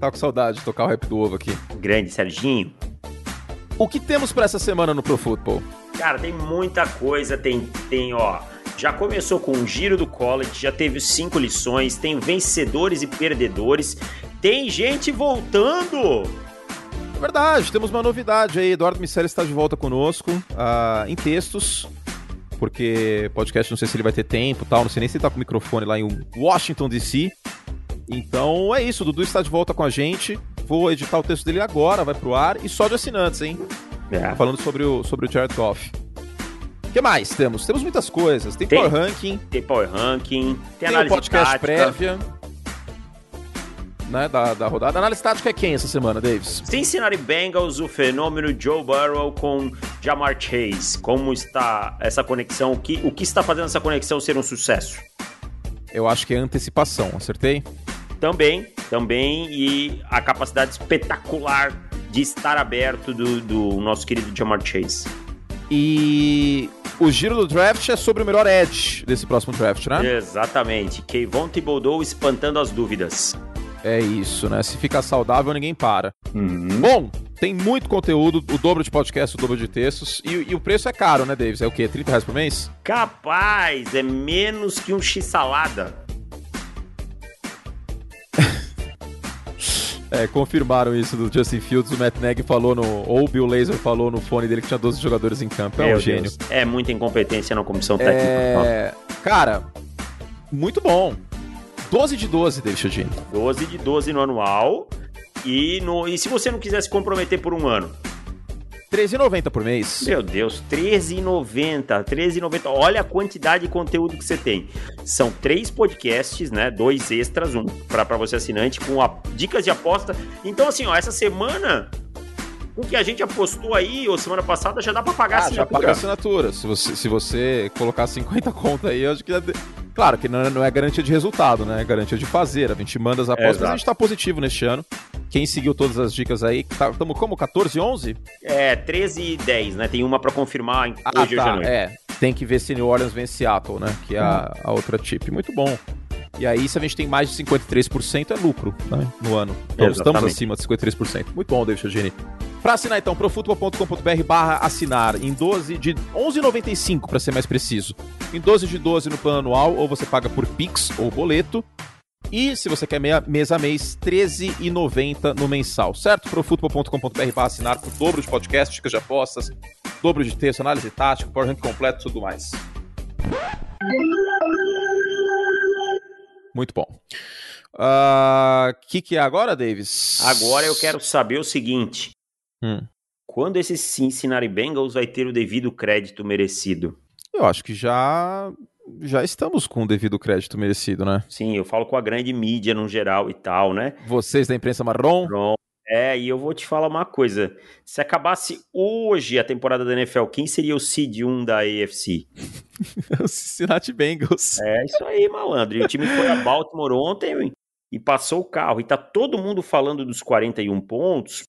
Tá com saudade de tocar o rap do ovo aqui. Grande Serginho. O que temos para essa semana no Pro Football? Cara, tem muita coisa, tem, tem, ó. Já começou com o giro do college, já teve cinco lições, tem vencedores e perdedores, tem gente voltando. É verdade, temos uma novidade aí. Eduardo Miceli está de volta conosco uh, em textos, porque podcast não sei se ele vai ter tempo tal, não sei nem se ele tá com o microfone lá em Washington DC. Então é isso, o Dudu está de volta com a gente. Vou editar o texto dele agora, vai pro ar, e só de assinantes, hein? É. Falando sobre o, sobre o Jared Goff. O que mais temos? Temos muitas coisas. Tem, tem Power Ranking. Tem Power Ranking. Tem, tem podcast tática. prévia. né, da, da rodada. Análise tática é quem essa semana, Davis? Cincinnati Bengals, o fenômeno Joe Burrow com Jamar Chase. Como está essa conexão? O que, o que está fazendo essa conexão ser um sucesso? Eu acho que é antecipação, acertei? Também, também, e a capacidade espetacular de estar aberto do, do nosso querido Jamar Chase. E o giro do draft é sobre o melhor edge desse próximo draft, né? Exatamente. Kayvon Thibodeau espantando as dúvidas. É isso, né? Se fica saudável, ninguém para. Uhum. Bom, tem muito conteúdo, o dobro de podcast, o dobro de textos. E, e o preço é caro, né, Davis? É o quê? 30 reais por mês? Capaz, é menos que um x-salada. É, confirmaram isso do Justin Fields, o Matt Nagy falou no. Ou o Bill Laser falou no fone dele que tinha 12 jogadores em campo. É Meu um gênio. Deus, É muita incompetência na comissão técnica. É. Cara, muito bom. 12 de 12, David Chodini. 12 de 12 no anual. E, no, e se você não quiser se comprometer por um ano? 13,90 por mês. Meu Deus, R$13,90. R$13,90. Olha a quantidade de conteúdo que você tem. São três podcasts, né? Dois extras, um para você assinante, com a- dicas de aposta. Então, assim, ó, essa semana, com o que a gente apostou aí, ou semana passada, já dá para pagar Ah, assim já paga a assinatura. Se você, se você colocar 50 conta aí, eu acho que. já Claro que não é, é garantia de resultado, né? É garantia de fazer. A gente manda as apostas, mas Exato. a gente tá positivo neste ano. Quem seguiu todas as dicas aí, estamos como? 14, 11? É, 13 e 10, né? Tem uma para confirmar Ah, hoje, hoje à tá. noite. É. Tem que ver se New Orleans vence Seattle, né? Que é a, a outra tip. Muito bom. E aí, se a gente tem mais de 53%, é lucro né? no ano. Então, estamos acima de 53%. Muito bom, David Chodini. Pra assinar, então, profutbol.com.br barra assinar em 12 de 11,95 para ser mais preciso. Em 12 de 12 no plano anual, ou você paga por Pix ou boleto. E se você quer meia, mês a mês, R$13,90 no mensal, certo? Profutbol.com.br barra assinar por dobro de podcast, dicas de apostas, dobro de texto, análise tática, power rank completo e tudo mais. Muito bom. O que, que é agora, Davis? Agora eu quero saber o seguinte: Hum. quando esse Cincinnati Bengals vai ter o devido crédito merecido? Eu acho que já já estamos com o devido crédito merecido, né? Sim, eu falo com a grande mídia no geral e tal, né? Vocês da imprensa marrom, Pronto. É, e eu vou te falar uma coisa. Se acabasse hoje a temporada da NFL, quem seria o seed 1 da AFC? [laughs] o Cincinnati Bengals. É isso aí, malandro. E o time foi a Baltimore ontem e passou o carro. E tá todo mundo falando dos 41 pontos.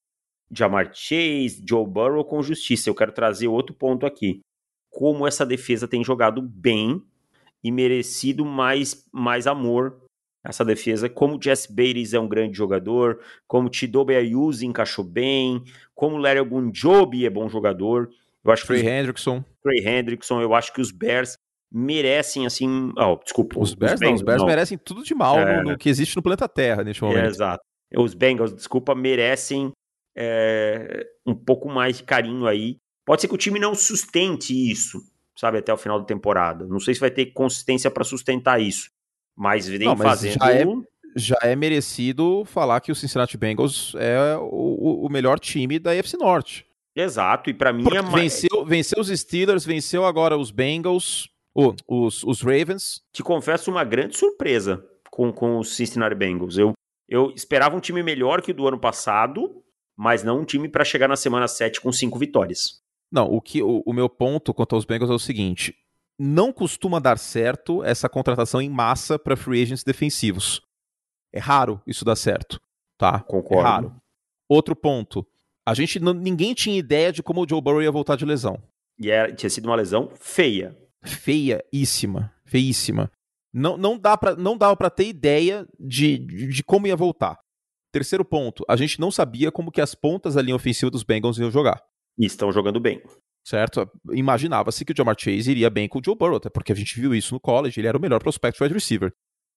Jamar Chase, Joe Burrow com justiça. Eu quero trazer outro ponto aqui. Como essa defesa tem jogado bem e merecido mais, mais amor. Essa defesa, como o Jess Bates é um grande jogador, como o Tidobe Ayuso encaixou bem, como o Larry Ogunjobi é bom jogador. Eu acho que Trey os Hendrickson. Trey Hendrickson, eu acho que os Bears merecem, assim. Oh, desculpa. Os Bears não, os Bengals, Bears não. merecem tudo de mal É. no, no que existe no planeta Terra neste É, momento. exato. Os Bengals, desculpa, merecem é, um pouco mais de carinho aí. Pode ser que o time não sustente isso, sabe, até o final da temporada. Não sei se vai ter consistência para sustentar isso. Mas vem Não, mas fazendo. já é- Já é merecido falar que o Cincinnati Bengals é o, o melhor time da AFC Norte. Exato, e para mim Porque é mais. venceu, venceu os Steelers, venceu agora os Bengals, oh, os, os Ravens. Te confesso uma grande surpresa com, com os Cincinnati Bengals. Eu, eu esperava um time melhor que o do ano passado, mas não um time para chegar na semana 7 com cinco vitórias. Não, o, que, o, o meu ponto quanto aos Bengals é o seguinte: não costuma dar certo essa contratação em massa para free agents defensivos. É raro isso dar certo, tá? Concordo. É raro. Outro ponto: a gente não- ninguém tinha ideia de como o Joe Burrow ia voltar de lesão. E era, tinha sido uma lesão feia. Feíssima, feíssima. Não, não, dá pra, não dava para ter ideia de, de, de como ia voltar. Terceiro ponto: a gente não sabia como que as pontas da linha ofensiva dos Bengals iam jogar. E estão jogando bem. Certo? Imaginava-se que o Jamar Chase iria bem com o Joe Burrow, até porque a gente viu isso no college, ele era o melhor prospect wide receiver.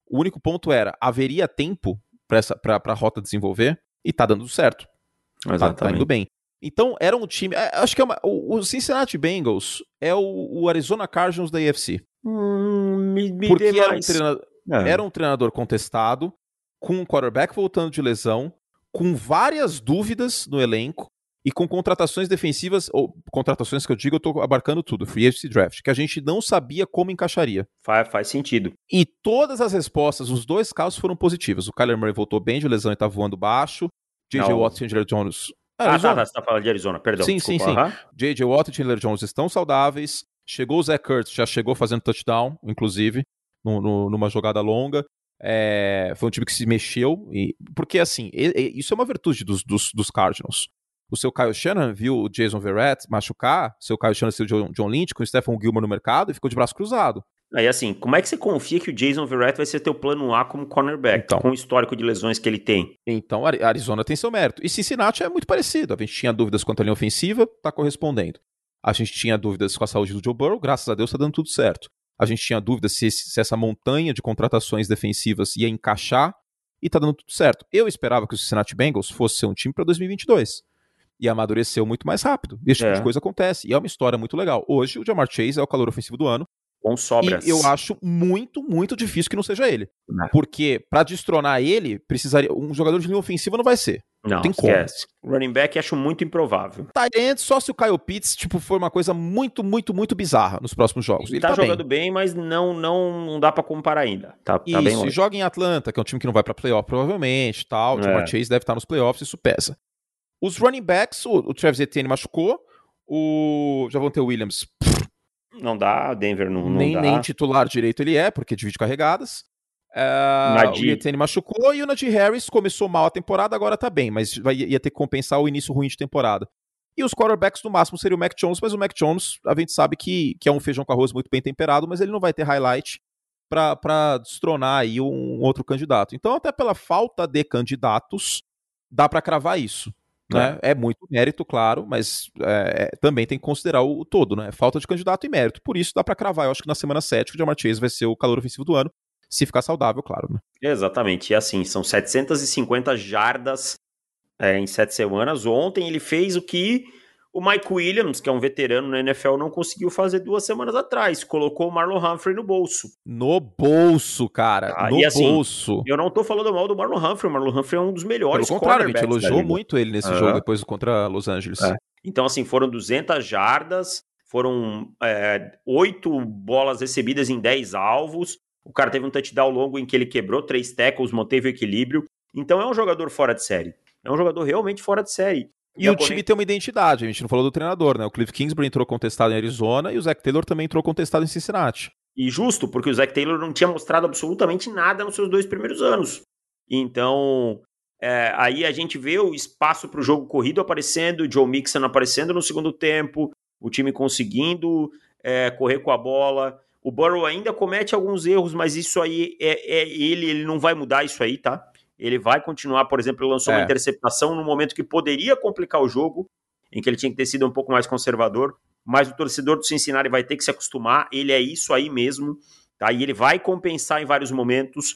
O único ponto era, haveria tempo para a rota desenvolver? E tá dando certo, tá, tá indo bem. Então, era um time, é, acho que é uma- o, Cincinnati Bengals é o, o Arizona Cardinals da AFC, Hum, me, me porque era um, treinador, É. era um treinador contestado, com um quarterback voltando de lesão, com várias dúvidas no elenco, e com contratações defensivas, ou contratações que eu digo, eu tô abarcando tudo, free agency draft, que a gente não sabia como encaixaria. Faz, faz sentido. E todas as respostas, os dois casos foram positivas. O Kyler Murray voltou bem de lesão e tá voando baixo. J.J. Watt e Chandler Jones. Ah, ah tá, tá, você tá falando de Arizona, perdão. Sim, desculpa. sim, sim. Uhum. J.J. Watt e Chandler Jones estão saudáveis. Chegou o Zach Kurtz, já chegou fazendo touchdown, inclusive, no, no, numa jogada longa. É, foi um time que se mexeu, e, porque assim, e, e, isso é uma virtude dos, dos, dos Cardinals o seu Kyle Shannon viu o Jason Verrett machucar, o seu Kyle Shannon seu John, John Lynch com o Stephen Gilmore no mercado e ficou de braço cruzado. Aí assim, como é que você confia que o Jason Verrett vai ser teu plano A como cornerback, então, com o histórico de lesões que ele tem? Então, Arizona tem seu mérito. E Cincinnati é muito parecido. A gente tinha dúvidas quanto à linha ofensiva, tá correspondendo. A gente tinha dúvidas com a saúde do Joe Burrow, graças a Deus tá dando tudo certo. A gente tinha dúvidas se, se essa montanha de contratações defensivas ia encaixar e tá dando tudo certo. Eu esperava que o Cincinnati Bengals fosse ser um time para 2022 e amadureceu muito mais rápido. Esse tipo é. de coisa acontece. E é uma história muito legal. Hoje, o Jamar Chase é o calor ofensivo do ano. Com sobras. E eu acho muito, muito difícil que não seja ele. Não. Porque para destronar ele, precisaria. Um jogador de linha ofensiva não vai ser. Não, tem esquece. como. Running back acho muito improvável. Tyrant só se o Kyle Pitts, tipo, for uma coisa muito, muito, muito bizarra nos próximos jogos. Ele, ele tá, tá jogando bem. bem, mas não, não, não dá para comparar ainda. Tá, isso, tá bem longe. joga em Atlanta, que é um time que não vai pra playoff provavelmente, tal. O é. Jamar Chase deve estar nos playoffs, isso pesa. Os running backs, o, o Travis Etienne machucou, o Javonte Williams... não dá, Denver não, não nem, dá. Nem titular direito ele é, porque divide carregadas. Uh, o Etienne machucou e o Najee Harris começou mal a temporada, agora tá bem, mas vai, ia ter que compensar o início ruim de temporada. E os quarterbacks no máximo seria o Mac Jones, mas o Mac Jones a gente sabe que, que é um feijão com arroz muito bem temperado, mas ele não vai ter highlight para destronar aí um, um outro candidato. Então, até pela falta de candidatos, dá para cravar isso. Né? É. é muito mérito, claro, mas é, é, também tem que considerar o, o, todo, né? Falta de candidato e mérito. Por isso dá para cravar. Eu acho que na semana 7 o Jamar Chase vai ser o calor ofensivo do ano, se ficar saudável, claro. Né? Exatamente. E assim, são 750 jardas é, em sete semanas. Ontem ele fez o que o Mike Williams, que é um veterano na NFL, não conseguiu fazer duas semanas atrás. Colocou o Marlon Humphrey no bolso. No bolso, cara. Ah, no assim, bolso. Eu não tô falando mal do Marlon Humphrey. O Marlon Humphrey é um dos melhores Pelo contrário, a gente elogiou muito ele nesse jogo depois contra Los Angeles. É. Então, assim, foram 200 jardas, foram é, oito bolas recebidas em 10 alvos. O cara teve um touchdown longo em que ele quebrou três tackles, manteve o equilíbrio. Então é um jogador fora de série. É um jogador realmente fora de série. E, o time tem uma identidade, a gente não falou do treinador, né? O Cliff Kingsbury entrou contestado em Arizona e o Zach Taylor também entrou contestado em Cincinnati. E justo, porque o Zach Taylor não tinha mostrado absolutamente nada nos seus dois primeiros anos. Então, é, aí a gente vê o espaço para o jogo corrido aparecendo, o Joe Mixon aparecendo no segundo tempo, o time conseguindo é, correr com a bola. O Burrow ainda comete alguns erros, mas isso aí é, é ele, ele não vai mudar isso aí, tá? Ele vai continuar, por exemplo, ele lançou é. uma interceptação no momento que poderia complicar o jogo, em que ele tinha que ter sido um pouco mais conservador, mas o torcedor do Cincinnati vai ter que se acostumar, ele é isso aí mesmo, tá? E ele vai compensar em vários momentos.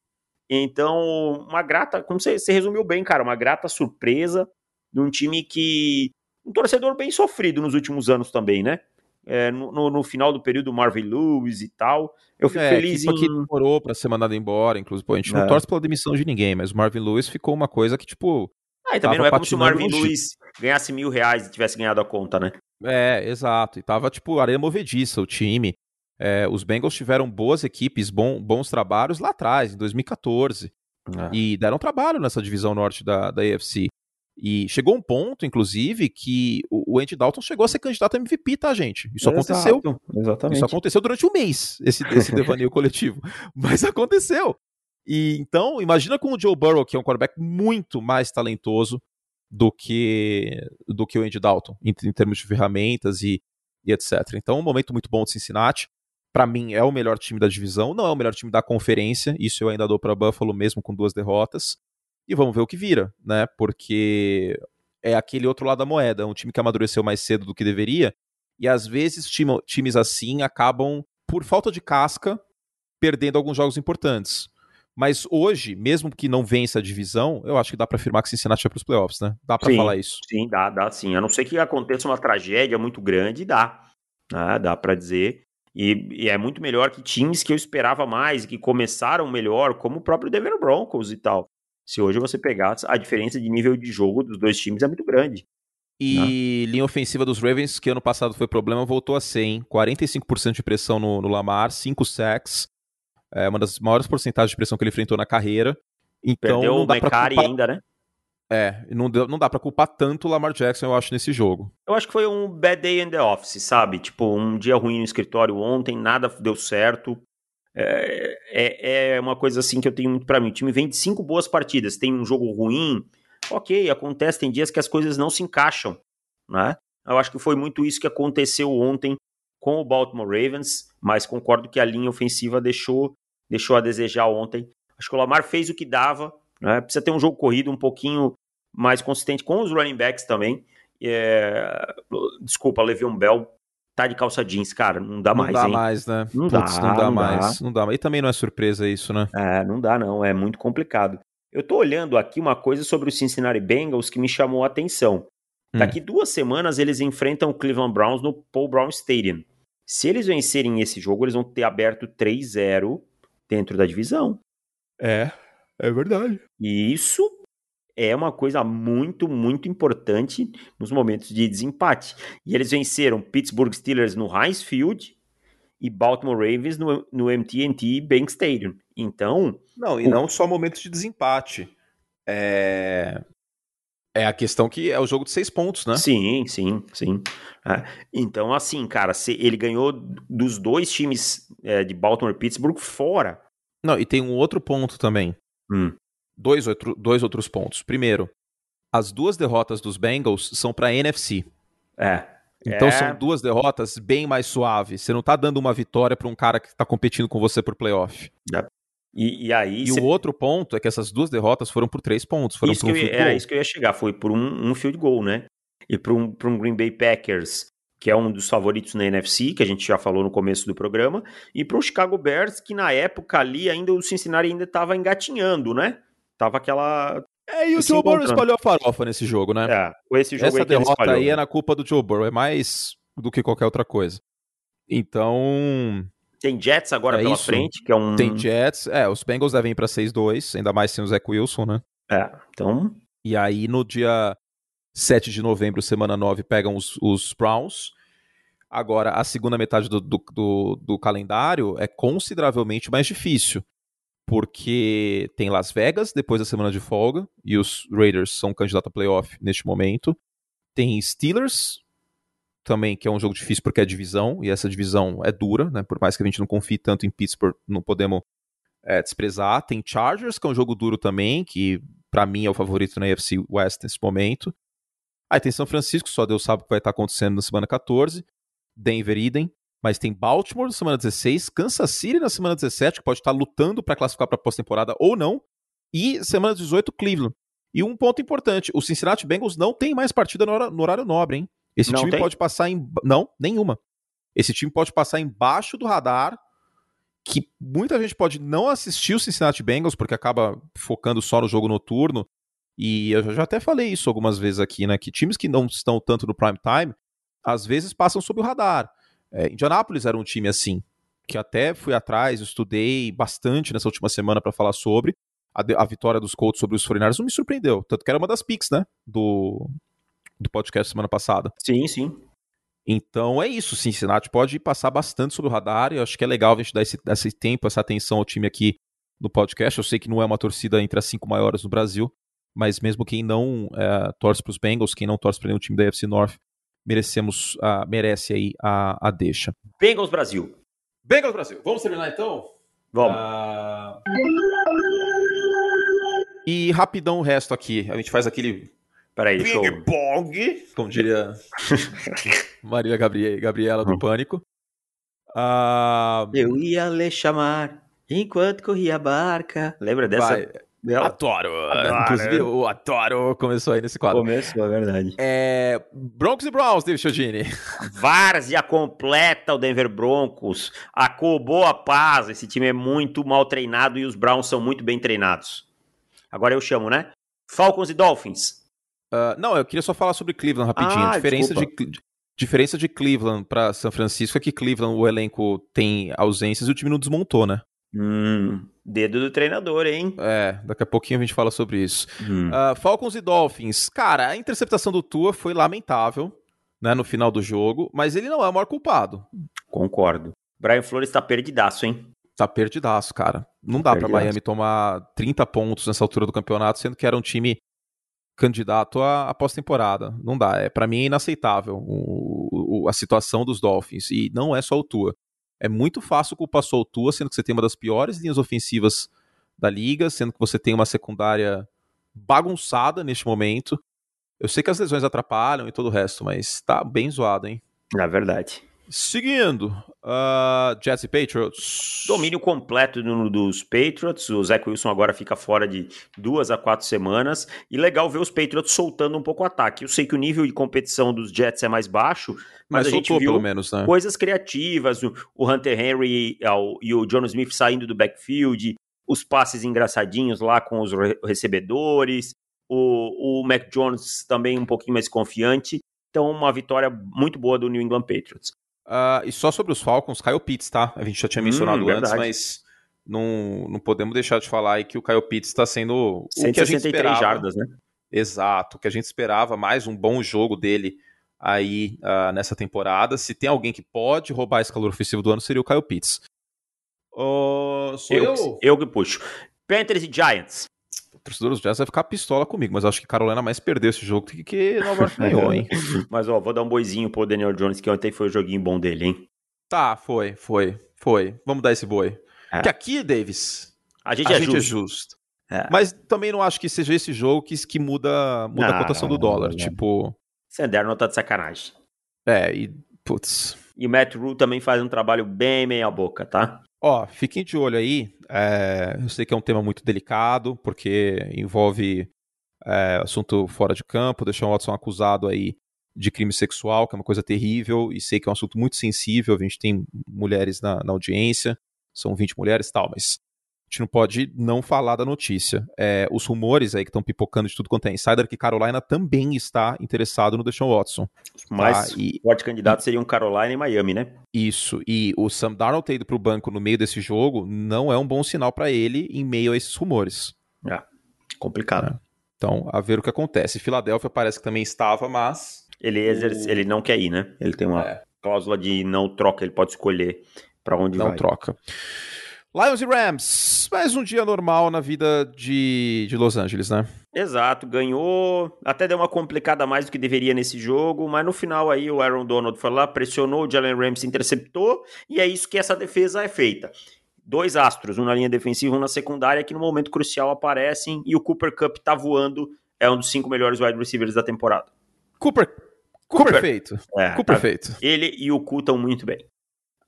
Então, uma grata, como você, você resumiu bem, cara, uma grata surpresa de um time que. Um torcedor bem sofrido nos últimos anos também, né? É, no, no, final do período Marvin Lewis e tal. Eu fico é, feliz em... que demorou para ser mandado embora, inclusive. Pô, a gente é. não torce pela demissão de ninguém, mas o Marvin Lewis ficou uma coisa que, tipo... Ah, e também não é como se o Marvin Lewis ganhasse mil reais e tivesse ganhado a conta, né? É, exato. E tava, tipo, areia movediça o time. É, os Bengals tiveram boas equipes, bom, bons trabalhos lá atrás, em 2014. É. E deram trabalho nessa divisão norte da, da AFC. E chegou um ponto, inclusive, que o Andy Dalton chegou a ser candidato a MVP, tá, gente? Isso Exato, aconteceu. Exatamente. Isso aconteceu durante um mês, esse, esse [laughs] devaneio coletivo. Mas aconteceu. E então, imagina com o Joe Burrow, que é um quarterback muito mais talentoso do que do que o Andy Dalton, em, em termos de ferramentas e, e etc. Então, um momento muito bom de Cincinnati. Para mim, é o melhor time da divisão, não é o melhor time da conferência. Isso eu ainda dou para Buffalo, mesmo com duas derrotas e vamos ver o que vira, né? Porque é aquele outro lado da moeda, um time que amadureceu mais cedo do que deveria, e às vezes time, times assim acabam, por falta de casca, perdendo alguns jogos importantes. Mas hoje, mesmo que não vença a divisão, eu acho que dá para afirmar que Cincinnati vai para os playoffs, né? Dá para falar isso. Sim, dá, dá sim. A não ser que aconteça uma tragédia muito grande, dá. Né? Dá para dizer. E, e, é muito melhor que times que eu esperava mais, que começaram melhor, como o próprio Denver Broncos e tal. Se hoje você pegar, a diferença de nível de jogo dos dois times é muito grande. E linha ofensiva dos Ravens, que ano passado foi problema, voltou a ser, hein? 45% de pressão no, no Lamar, 5 sacks. É uma das maiores porcentagens de pressão que ele enfrentou na carreira. Então, Perdeu não o dá pra Mecari culpar... ainda, né? É, não, deu, não dá pra culpar tanto o Lamar Jackson, eu acho, nesse jogo. Eu acho que foi um bad day in the office, sabe? Tipo, um dia ruim no escritório ontem, nada deu certo. É, é, é uma coisa assim que eu tenho muito pra mim. O time vem de cinco boas partidas, tem um jogo ruim, ok, acontece, tem dias que as coisas não se encaixam, né? Eu acho que foi muito isso que aconteceu ontem com o Baltimore Ravens, mas concordo que a linha ofensiva deixou, deixou a desejar ontem. Acho que o Lamar fez o que dava, né? Precisa ter um jogo corrido um pouquinho mais consistente com os running backs também. É... Desculpa, Le'Veon Bell tá de calça jeans, cara, não dá não mais, dá hein? mais, né? Não Putz, dá, não dá não mais. Não dá. E também não é surpresa isso, né? É, não dá não, é muito complicado. Eu tô olhando aqui uma coisa sobre o Cincinnati Bengals que me chamou a atenção. Hum. Daqui duas semanas eles enfrentam o Cleveland Browns no Paul Brown Stadium. Se eles vencerem esse jogo, eles vão ter aberto 3-0 dentro da divisão. É, é verdade. E isso é uma coisa muito, muito importante nos momentos de desempate. E eles venceram Pittsburgh Steelers no Heinz Field e Baltimore Ravens no, no MT&T Bank Stadium. Então, Não, e não só momentos de desempate. É. É a questão que é o jogo de seis pontos, né? sim, sim, sim. É, então, assim, cara, se ele ganhou dos dois times é, de Baltimore e Pittsburgh fora. Não, e tem um outro ponto também. Hum. Dois, outro, dois outros pontos. Primeiro, as duas derrotas dos Bengals são pra NFC. É. Então É. são duas derrotas bem mais suaves. Você não tá dando uma vitória pra um cara que tá competindo com você por playoff. E, e aí. E cê- o outro ponto é que essas duas derrotas foram por três pontos. Foram isso por um que eu goal. isso que eu ia chegar. Foi por um, um field goal, né? E para um, pra um Green Bay Packers, que é um dos favoritos na NFC, que a gente já falou no começo do programa, e para o Chicago Bears, que na época ali ainda o Cincinnati ainda estava engatinhando, né? Tava aquela. É, e o Joe Burrow espalhou a farofa nesse jogo, né? É, com esse jogo Essa aí derrota aí é na culpa do Joe Burrow. É mais do que qualquer outra coisa. Então, Tem Jets agora É pela isso. frente, que é um. tem Jets. É, os Bengals devem ir pra 6-2, ainda mais sem o Zach Wilson, né? É, então. E aí, no dia 7 de novembro, semana 9, pegam os, os Browns. Agora, a segunda metade do, do, do- do calendário é consideravelmente mais difícil. Porque tem Las Vegas depois da semana de folga, e os Raiders são candidatos a playoff neste momento. Tem Steelers também, que é um jogo difícil porque é divisão, e essa divisão é dura, né? Por mais que a gente não confie tanto em Pittsburgh, não podemos é, desprezar. Tem Chargers, que é um jogo duro também, que pra mim é o favorito na AFC West nesse momento. Aí tem São Francisco, só Deus sabe o que vai estar acontecendo na semana 14. Denver, idem. Mas tem Baltimore na semana 16, Kansas City na semana 17, que pode estar lutando para classificar para pós-temporada ou não. E semana 18, Cleveland. E um ponto importante: o Cincinnati Bengals não tem mais partida no no horário nobre, hein? Esse Não time tem? pode passar em. Não, nenhuma. Esse time pode passar embaixo do radar, que muita gente pode não assistir o Cincinnati Bengals, porque acaba focando só no jogo noturno. E eu já até falei isso algumas vezes aqui, né? Que times que não estão tanto no prime time, às vezes passam sob o radar. É, Indianápolis era um time assim, que até fui atrás, estudei bastante nessa última semana para falar sobre. A, de- a vitória dos Colts sobre os 49ers não me surpreendeu. Tanto que era uma das picks, né? Do, do podcast semana passada. Sim, sim. Então é isso, Cincinnati pode passar bastante sobre o radar. e Eu acho que é legal a gente dar esse, esse tempo, essa atenção ao time aqui no podcast. Eu sei que não é uma torcida entre as cinco maiores no Brasil, mas mesmo quem não é, torce para os Bengals, quem não torce para nenhum time da UFC North, merecemos, ah, merece aí a, a deixa. Bengals Brasil. Bengals Brasil, vamos terminar então? Vamos. Ah, E rapidão o resto aqui. A gente faz aquele Peraí, deixa eu. ping-pong, como diria [laughs] Maria Gabriela, Gabriela do Pânico. Ah, Eu ia lhe chamar enquanto corria a barca. Lembra dessa? vai, dela? adoro. Adoro. Inclusive, o adoro começou aí nesse quadro. Começo, é verdade. É, Broncos e Browns, David Chiodini. [laughs] Várzea completa o Denver Broncos. Acabou a paz. Esse time é muito mal treinado e os Browns são muito bem treinados. Agora eu chamo, né? Falcons e Dolphins. Ah, não, eu queria só falar sobre Cleveland rapidinho. Ah, a diferença de, desculpa. de- diferença de Cleveland para São Francisco é que Cleveland, o elenco tem ausências e o time não desmontou, né? Hum, dedo do treinador, hein? É, daqui a pouquinho a gente fala sobre isso. Hum. Uh, Falcons e Dolphins. Cara, a interceptação do Tua foi lamentável, né, no final do jogo, mas ele não é o maior culpado. Concordo. Brian Flores tá perdidaço, hein? Tá perdidaço, cara. Não dá para Miami tomar 30 pontos nessa altura do campeonato, sendo que era um time candidato à, à pós-temporada. Não dá. É para mim é inaceitável o, o, a situação dos Dolphins e não é só o Tua. É muito fácil culpar só o Tua, sendo que você tem uma das piores linhas ofensivas da liga, sendo que você tem uma secundária bagunçada neste momento. Eu sei que as lesões atrapalham e todo o resto, mas tá bem zoado, hein? É verdade. Seguindo, uh, Jets e Patriots. Domínio completo do, dos Patriots. O Zach Wilson agora fica fora de duas a quatro semanas. E legal ver os Patriots soltando um pouco o ataque. Eu sei que o nível de competição dos Jets é mais baixo, mas, mas a gente viu menos, né? coisas criativas. O, o Hunter Henry e o John Smith saindo do backfield, os passes engraçadinhos lá com os recebedores. O, o Mac Jones também um pouquinho mais confiante. Então, uma vitória muito boa do New England Patriots. Uh, e só sobre os Falcons, Kyle Pitts, tá? A gente já tinha mencionado hum, antes, mas não, não podemos deixar de falar aí que o Kyle Pitts está sendo o que a gente esperava. jardas, né? Exato, o que a gente esperava, mais um bom jogo dele aí uh, nessa temporada. Se tem alguém que pode roubar esse calor ofensivo do ano, seria o Kyle Pitts. Uh, sou eu, eu? Eu que puxo. Panthers e Giants torcedor dos Jazz vai ficar pistola comigo, mas acho que Carolina mais perdeu esse jogo do que Nova York ganhou, [laughs] hein? mas, ó, vou dar um boizinho pro Daniel Jones, que ontem foi o joguinho bom dele, hein? Tá, foi, foi, foi. Vamos dar esse boi. É. Que aqui, Davis, a gente, a é, gente justo. é justo. É. Mas também não acho que seja esse jogo que, que muda, muda não, a cotação do dólar. Não, Tipo. Sender não tá de sacanagem. É, e. Putz. E o Matt Rule também faz um trabalho bem meia-boca, tá? Ó, fiquem de olho aí. É, eu sei que é um tema muito delicado, porque envolve é, assunto fora de campo, deixar o Watson acusado aí de crime sexual, que é uma coisa terrível, e sei que é um assunto muito sensível. A gente tem mulheres na, na audiência, são 20 mulheres e tal, mas gente não pode não falar da notícia. É, os rumores aí que estão pipocando de tudo quanto é insider que Carolina também está interessado no Deshaun Watson. Mas tá? e, forte candidato seriam Carolina e Miami, né? Isso. E o Sam Darnold ter ido para o banco no meio desse jogo não é um bom sinal para ele em meio a esses rumores. É, complicado. É. Então, a ver o que acontece. Filadélfia parece que também estava, mas... Ele, exerce, o... ele não quer ir, né? Ele tem uma é. cláusula de não troca, ele pode escolher para onde não vai. Não troca. Lions e Rams, mais um dia normal na vida de, de Los Angeles, né? Exato, ganhou, até deu uma complicada mais do que deveria nesse jogo, mas no final aí o Aaron Donald foi lá, pressionou, o Jalen Ramsey interceptou, e é isso que essa defesa é feita. Dois astros, um na linha defensiva, um na secundária, que no momento crucial aparecem, e o Cooper Cup tá voando, é um dos cinco melhores wide receivers da temporada. Cooper, Cooper, feito. É, Cooper tá, feito. Ele e o Cu estão muito bem.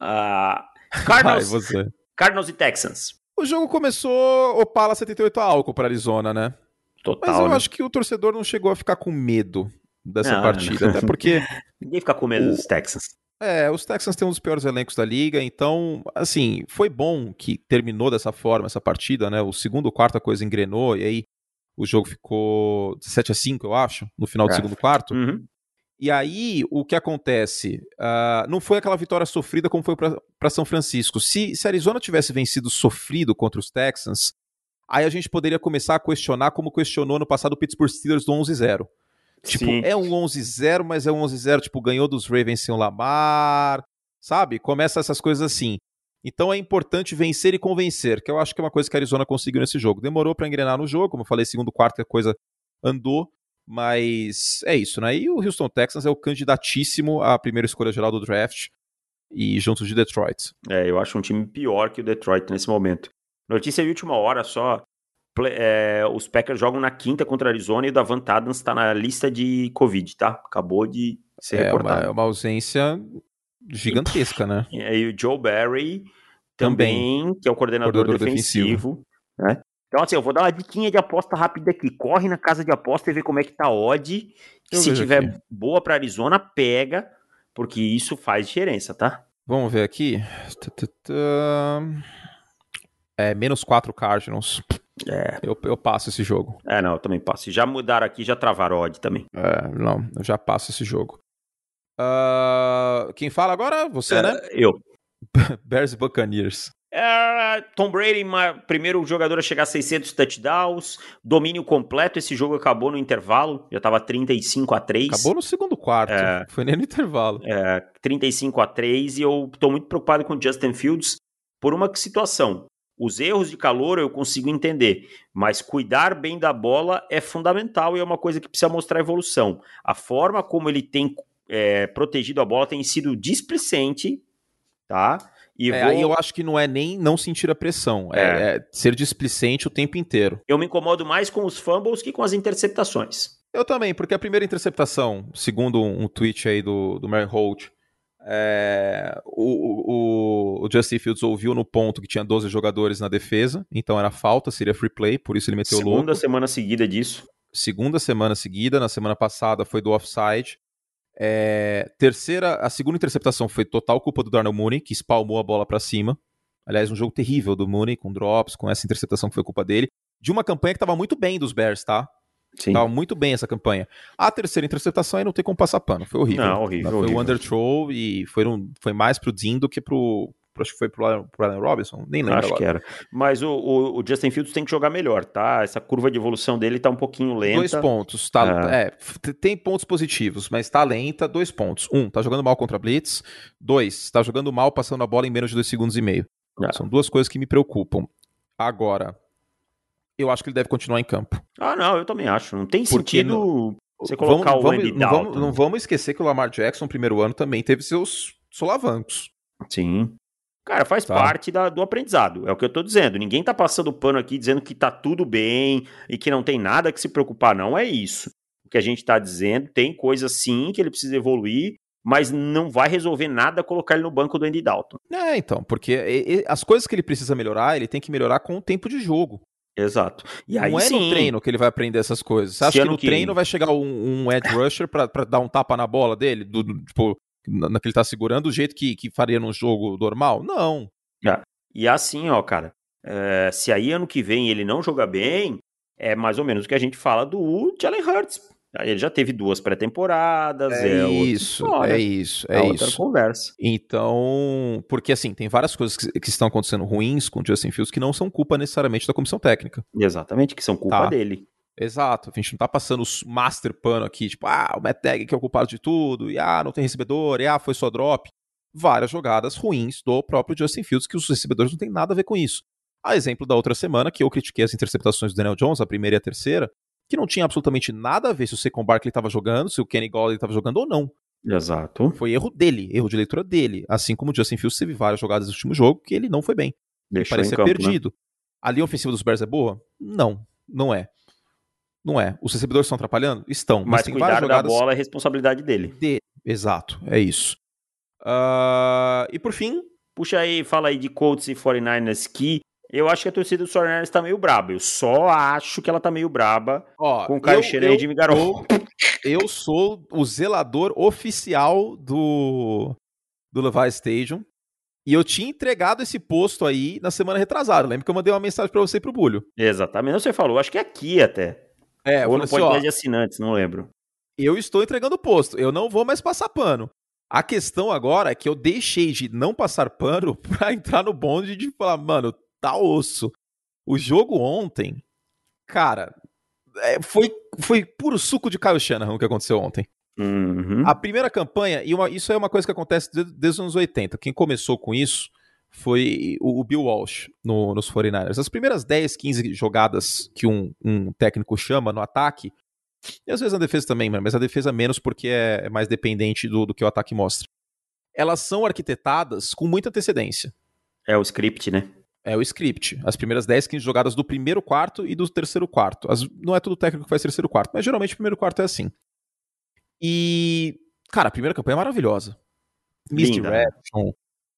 Uh, Cardinals... Ai, você... Cardinals e Texans. O jogo começou Opala 78 a álcool para Arizona, né? Total. Mas eu né? acho que o torcedor não chegou a ficar com medo dessa não, partida, não. até porque. [laughs] Ninguém fica com medo o... dos Texans. É, os Texans têm um dos piores elencos da liga, então, assim, foi bom que terminou dessa forma essa partida, né? O segundo, quarto a coisa engrenou, e aí o jogo ficou 7 a 5 eu acho, no final do é. segundo quarto. Uhum. E aí, o que acontece? Uh, não foi aquela vitória sofrida como foi para São Francisco. Se, se Arizona tivesse vencido sofrido contra os Texans, aí a gente poderia começar a questionar como questionou no passado o Pittsburgh Steelers do 11-0. Tipo, Sim. é um 11-0, mas é um 11-0, tipo, ganhou dos Ravens sem o Lamar, sabe? Começa essas coisas assim. Então é importante vencer e convencer, que eu acho que é uma coisa que a Arizona conseguiu nesse jogo. Demorou para engrenar no jogo, como eu falei, segundo quarto a coisa andou, mas é isso, né? E o Houston Texans é o candidatíssimo à primeira escolha geral do draft e junto de Detroit. É, eu acho um time pior que o Detroit nesse momento. Notícia de última hora só. É, os Packers jogam na quinta contra a Arizona e o Davant Adams está na lista de Covid, tá? Acabou de ser é reportado. Uma, é uma ausência gigantesca, né? E o Joe Barry também, também que é o coordenador, coordenador defensivo, defensivo. Né? Então, assim, eu vou dar uma diquinha de aposta rápida aqui. Corre na casa de aposta e vê como é que tá a odd. se tiver aqui. boa para Arizona, pega, porque isso faz diferença, tá? Vamos ver aqui. É, menos 4 Cardinals. É. Eu, eu passo esse jogo. É, não, eu também passo. Já mudaram aqui, já travaram odd também. É, não, eu já passo esse jogo. Uh, quem fala agora? Você, é, né? Eu. [laughs] Bears Buccaneers. É, Tom Brady, primeiro jogador a chegar a 600 touchdowns, domínio completo. Esse jogo acabou no intervalo, já estava 35 a 3. Acabou no segundo quarto, é, foi nem no intervalo. É, 35 a 3 e eu estou muito preocupado com o Justin Fields por uma situação. Os erros de calor eu consigo entender, mas cuidar bem da bola é fundamental e é uma coisa que precisa mostrar evolução. A forma como ele tem é, protegido a bola tem sido displicente, tá? E é, vou... aí eu acho que não é nem não sentir a pressão, é, é. é, ser displicente o tempo inteiro. Eu me incomodo mais com os fumbles que com as interceptações. Eu também, porque a primeira interceptação, segundo um, tweet aí do, do Mary Holt, é, o, o, o, Justin Fields ouviu no ponto que tinha 12 jogadores na defesa, então era falta, seria free play, por isso ele meteu Segunda louco. Segunda semana seguida disso. Segunda semana seguida, na semana passada foi do offside. É, terceira, a segunda interceptação foi total culpa do Darnell Mooney, que espalmou a bola para cima. Aliás, um jogo terrível do Mooney, com drops, com essa interceptação que foi culpa dele. De uma campanha que estava muito bem dos Bears, tá? Sim. Tava muito bem essa campanha. A terceira interceptação aí não tem como passar pano. Foi horrível. Não, horrível. Foi horrível. o underthrow e foi, um, foi mais pro Dean do que pro, acho que foi pro, Allen Robinson, nem lembro Acho agora. que era. Mas o, o, o, Justin Fields tem que jogar melhor, tá? Essa curva de evolução dele tá um pouquinho lenta. Dois pontos, tá? É. é. tem pontos positivos, mas tá lenta, dois pontos. Um, tá jogando mal contra Blitz. Dois, tá jogando mal passando a bola em menos de dois segundos e meio. É. São duas coisas que me preocupam. Agora, eu acho que ele deve continuar em campo. Ah, não, eu também acho. Não tem Porque sentido você colocar vamos, o Andy vamos, não vamos, não vamos esquecer que o Lamar Jackson, no primeiro ano, também teve seus solavancos. Sim. Cara, faz tá. parte da, do aprendizado. É o que eu tô dizendo. Ninguém tá passando pano aqui dizendo que tá tudo bem e que não tem nada que se preocupar. Não é isso. O que a gente tá dizendo, tem coisa sim que ele precisa evoluir, mas não vai resolver nada colocar ele no banco do Andy Dalton. É, então, porque as coisas que ele precisa melhorar, ele tem que melhorar com o tempo de jogo. Exato. E aí, não é sim. no treino que ele vai aprender essas coisas. Você acha que no que... treino vai chegar um, um edge rusher pra, pra, dar um tapa na bola dele? Do, do, tipo, na, que ele tá segurando, do jeito que, que faria num jogo normal? Não. É. E assim, ó, cara, é, se aí ano que vem ele não jogar bem, é mais ou menos o que a gente fala do Jalen Hurts. Ele já teve duas pré-temporadas. É, é, isso, é isso, é, é outra isso. conversa. Então, porque assim, tem várias coisas que, que, estão acontecendo ruins com o Justin Fields que não são culpa necessariamente da comissão técnica. Exatamente, que são culpa tá. dele. Exato, a gente não tá passando os master pano aqui, tipo, ah, o Matt Tag que é o culpado de tudo, e ah, não tem recebedor, e ah, foi só drop. Várias jogadas ruins do próprio Justin Fields, que os recebedores não têm nada a ver com isso. A exemplo da outra semana, que eu critiquei as interceptações do Daniel Jones, a primeira e a terceira, que não tinha absolutamente nada a ver se o Saquon Barkley estava jogando, se o Kenny Golladay estava jogando ou não. Exato. Foi erro dele, erro de leitura dele. Assim como o Justin Fields teve várias jogadas no último jogo que ele não foi bem. Deixou parecia campo, né? perdido. Né? A linha ofensiva dos Bears é boa? Não, não é. Não é. Os recebedores estão atrapalhando? Estão. Mas, mas tem cuidar da bola é responsabilidade dele. De... Exato, é isso. Uh... E por fim... Puxa aí, fala aí de Colts e 49ers que eu acho que a torcida do 49ers tá meio braba. Eu só acho que ela tá meio braba Ó, com o Caio Xeran e Jimmy Garoppolo. Eu sou o zelador oficial do, do Levi Stadium. E eu tinha entregado esse posto aí na semana retrasada. Lembra que eu mandei uma mensagem para você e pro Bulho. Exatamente. Você falou, acho que é aqui até. É, Ou no assim, podcast de assinantes, não lembro. Eu estou entregando o posto. Eu não vou mais passar pano. A questão agora é que eu deixei de não passar pano [laughs] pra entrar no bonde de falar, mano, tá osso. O jogo ontem, cara, é, foi, foi puro suco de Kyle Shanahan o que aconteceu ontem. Uhum. A primeira campanha, e uma, isso é uma coisa que acontece desde, desde, os anos 80. Quem começou com isso foi o, o Bill Walsh no, nos 49ers. As primeiras 10, 15 jogadas que um, um, técnico chama no ataque, e às vezes na defesa também, mas a defesa menos porque é, é mais dependente do, do que o ataque mostra. Elas são arquitetadas com muita antecedência. É o script, né? É o script. As primeiras 10, 15 jogadas do primeiro quarto e do terceiro quarto. As, não é todo técnico que faz terceiro quarto, mas geralmente o primeiro quarto é assim. E, cara, a primeira campanha é maravilhosa. Misdirection,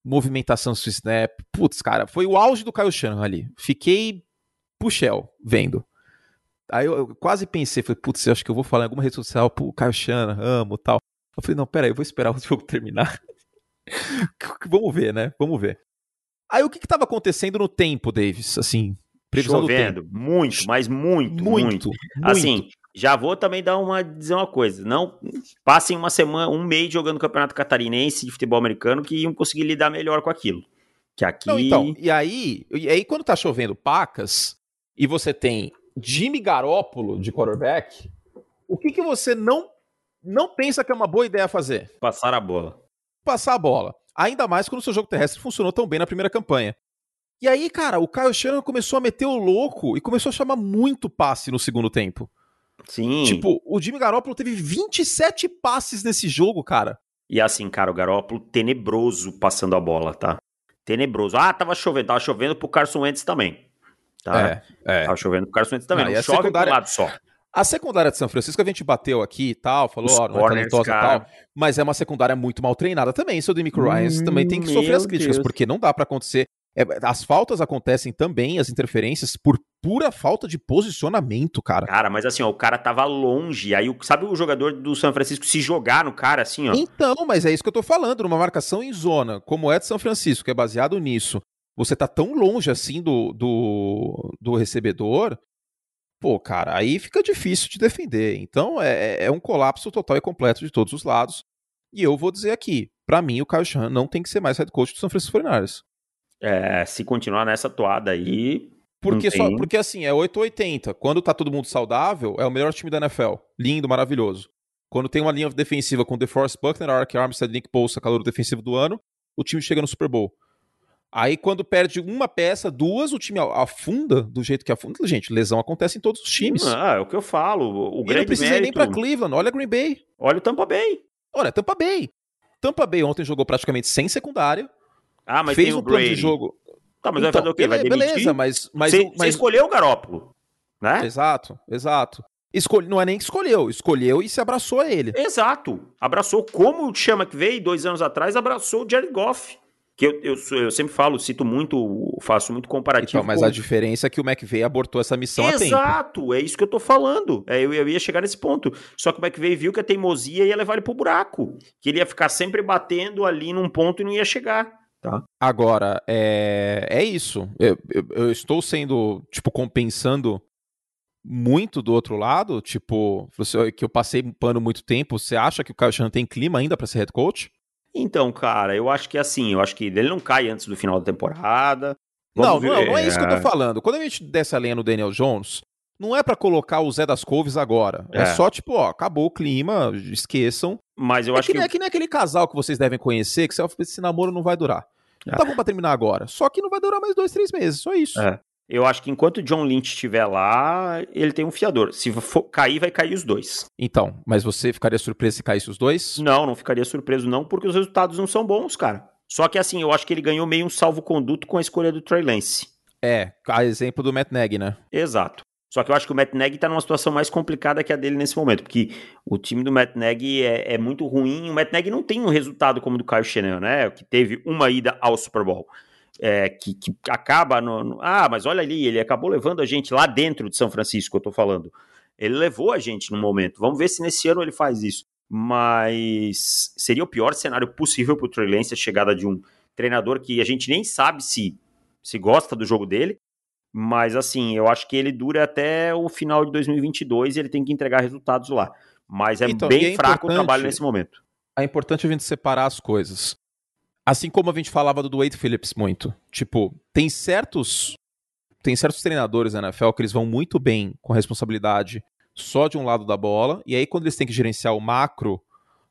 movimentação do snap. Putz, cara, foi o auge do Kyle Shanahan ali. Fiquei puxel vendo. Aí eu, eu, quase pensei, falei, putz, eu acho que eu vou falar em alguma rede social, pô, Kyle Shanahan, amo tal. Eu falei, não, pera aí, eu vou esperar o [laughs] jogo terminar. Vamos ver, né? Vamos ver. Aí o que estava acontecendo no tempo, Davis? Assim, previsão Chovendo, do tempo. muito, mas muito, muito, muito. Assim, já vou também dar uma dizer uma coisa. Não passem uma semana, um mês jogando campeonato catarinense de futebol americano que iam conseguir lidar melhor com aquilo. Que aqui. Não, então, e aí, e aí quando tá chovendo pacas e você tem Jimmy Garoppolo de quarterback, o que, que você não, não pensa que é uma boa ideia fazer? Passar a bola. Passar a bola. Ainda mais quando o seu jogo terrestre funcionou tão bem na primeira campanha. E aí, cara, o Kyle Shanahan começou a meter o louco e começou a chamar muito passe no segundo tempo. Sim. Tipo, o Jimmy Garoppolo teve 27 passes nesse jogo, cara. E assim, cara, o Garoppolo tenebroso passando a bola, tá? Tenebroso. Ah, tava chovendo. Tava chovendo pro Carson Wentz também. Tá? É, é. Tava chovendo pro Carson Wentz também. Não, Não, a chove secundária- pro lado só. A secundária de São Francisco a gente bateu aqui e tal, falou, Os ó, não é talentosa e tal, mas é uma secundária muito mal treinada também. Seu Demico Ryan Hum, também tem que sofrer as críticas, Deus. porque não dá pra acontecer. É, as faltas acontecem também, as interferências, por pura falta de posicionamento, cara. Cara, mas assim, ó, o cara tava longe. Aí, o- sabe o jogador do São Francisco se jogar no cara, assim, ó? Então, mas é isso que eu tô falando, numa marcação em zona, como é de São Francisco, que é baseado nisso, você tá tão longe assim do, do, do recebedor, pô, cara, aí fica difícil de defender. Então é, é um colapso total e completo de todos os lados. E eu vou dizer aqui, pra mim o Kyle Shanahan não tem que ser mais head coach do São Francisco 49ers. É, se continuar nessa toada aí. Porque, só, tem. porque assim, é 880. Quando tá todo mundo saudável, é o melhor time da NFL. Lindo, maravilhoso. Quando tem uma linha defensiva com DeForest Buckner, Ark Armstead, Nick Bosa, calor defensivo do ano, o time chega no Super Bowl. Aí quando perde uma peça, duas, o time afunda do jeito que afunda. Gente, lesão acontece em todos os times. Ah, é o que eu falo. O, e grande não precisa ir nem mérito. pra Cleveland. Olha Green Bay. Olha o Tampa Bay. Olha, Tampa Bay. Tampa Bay ontem jogou praticamente sem secundária. Ah, mas fez tem um o plano Brady. de jogo. Tá, mas Então, vai fazer o quê? Vai bele- demitir? beleza, mas. mas, Você mas escolheu o Garópolo, né? Exato, exato. Escolhe, não é nem que escolheu, escolheu e se abraçou a ele. Exato. Abraçou como o Chama que veio dois anos atrás, abraçou o Jared Goff. Que eu, eu, eu sempre falo, cito muito, faço muito comparativo. Então, mas com- a diferença é que o McVeigh abortou essa missão a tempo. Exato, é isso que eu tô falando. É, eu, eu ia chegar nesse ponto. Só que o McVeigh viu que a teimosia ia levar ele pro buraco. Que ele ia ficar sempre batendo ali num ponto e não ia chegar. Tá? Agora, é, é isso. Eu, eu- eu estou sendo, tipo, compensando muito do outro lado. Tipo, você- que eu passei um pano muito tempo. Você acha que o Kyle Shanahan tem clima ainda pra ser head coach? Então, cara, eu acho que assim, eu acho que ele não cai antes do final da temporada. Não, Vamos não, não é isso que eu tô falando. Quando a gente desce a lenha no Daniel Jones, não é pra colocar o Zé das Couves agora. É, É. só, tipo, ó, acabou o clima, esqueçam. Mas eu é acho que, que. nem, é que nem aquele casal que vocês devem conhecer, que você esse namoro não vai durar. É. Tá bom pra terminar agora. Só que não vai durar mais dois, três meses. Só isso. É. Eu acho que enquanto o John Lynch estiver lá, ele tem um fiador. Se for cair, vai cair os dois. Então, mas você ficaria surpreso se caísse os dois? Não, não ficaria surpreso, não, porque os resultados não são bons, cara. Só que assim, eu acho que ele ganhou meio um salvo-conduto com a escolha do Trey Lance. É, a exemplo do Matt Nagy, né? Exato. Só que eu acho que o Matt Nagy tá numa situação mais complicada que a dele nesse momento, porque o time do Matt Nagy é, é muito ruim. O Matt Nagy não tem um resultado como o do Kyle Shanahan, né? Que teve uma ida ao Super Bowl. É, que, que acaba no, no- Ah, mas olha ali, ele acabou levando a gente lá dentro de São Francisco, eu tô falando. Ele levou a gente no momento. Vamos ver se nesse ano ele faz isso. Mas seria o pior cenário possível pro Trey Lance a chegada de um treinador que a gente nem sabe se, se gosta do jogo dele. Mas assim, eu acho que ele dura até o final de 2022 e ele tem que entregar resultados lá. Mas é Então, bem é fraco o trabalho nesse momento. É importante a gente separar as coisas. Assim como a gente falava do Wade Phillips muito. Tipo, tem certos tem certos treinadores na NFL que eles vão muito bem com a responsabilidade só de um lado da bola, e aí quando eles têm que gerenciar o macro,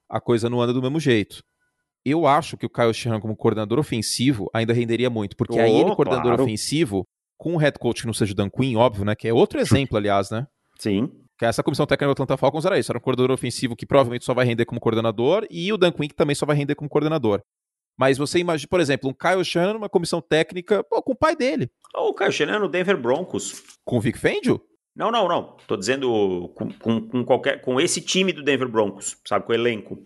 a coisa não anda do mesmo jeito. Eu acho que o Kyle Shanahan como coordenador ofensivo ainda renderia muito, porque aí Oh, ele coordenador claro. ofensivo com um head coach que não seja o Dan Quinn, óbvio, né, que é outro exemplo, aliás, né? Sim. Que essa comissão técnica do Atlanta Falcons era isso, era um coordenador ofensivo que provavelmente só vai render como coordenador e o Dan Quinn que também só vai render como coordenador. Mas você imagina, por exemplo, um Kyle Shanahan numa comissão técnica pô, com o pai dele, O Kyle Shanahan no Denver Broncos. com o Vic Fangio? Não, não, não. Tô dizendo com, com, com qualquer, com esse time do Denver Broncos, sabe, com o elenco.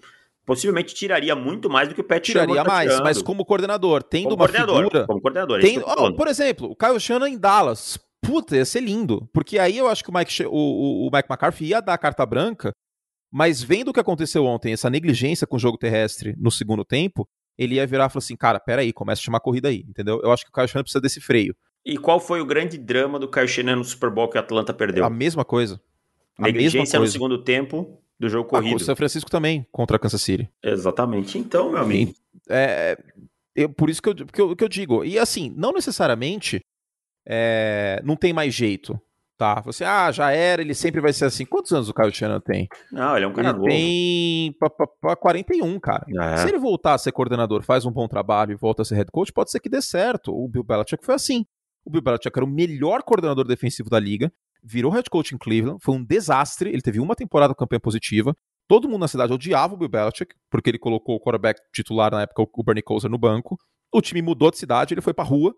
Possivelmente tiraria muito mais do que o Pat Tiraria tá mais, tirando. mas como coordenador, tendo como uma coordenador. figura... Como coordenador, é ó, falando. por exemplo, o Kyle Shanahan em Dallas. Puta, ia ser lindo. Porque aí eu acho que o Mike, o, o, Mike McCarthy ia dar a carta branca, mas vendo o que aconteceu ontem, essa negligência com o jogo terrestre no segundo tempo, ele ia virar e falar assim, cara, peraí, começa a chamar corrida aí, entendeu? Eu acho que o Kyle Shanahan precisa desse freio. E qual foi o grande drama do Kyle Shanahan no Super Bowl que a Atlanta perdeu? A mesma coisa. A mesma Negligência no coisa. segundo tempo do jogo Ah, corrido. o São Francisco também, contra a Kansas City. Exatamente. Então, meu amigo. É, eu, por isso que eu, que, eu, que eu digo. E assim, não necessariamente é, não tem mais jeito. Tá, você, ah, já era, ele sempre vai ser assim. Quantos anos o Kyle Shannon tem? Não, ele é um cara ele novo. Tem pa, pa, pa 41, cara. É. Se ele voltar a ser coordenador, faz um bom trabalho e volta a ser head coach, pode ser que dê certo. O Bill Belichick foi assim. O Bill Belichick era o melhor coordenador defensivo da liga, virou head coach em Cleveland, foi um desastre. Ele teve uma temporada campanha positiva. Todo mundo na cidade odiava o Bill Belichick, porque ele colocou o quarterback titular na época, o Bernie Kosar, no banco. O time mudou de cidade, ele foi pra rua.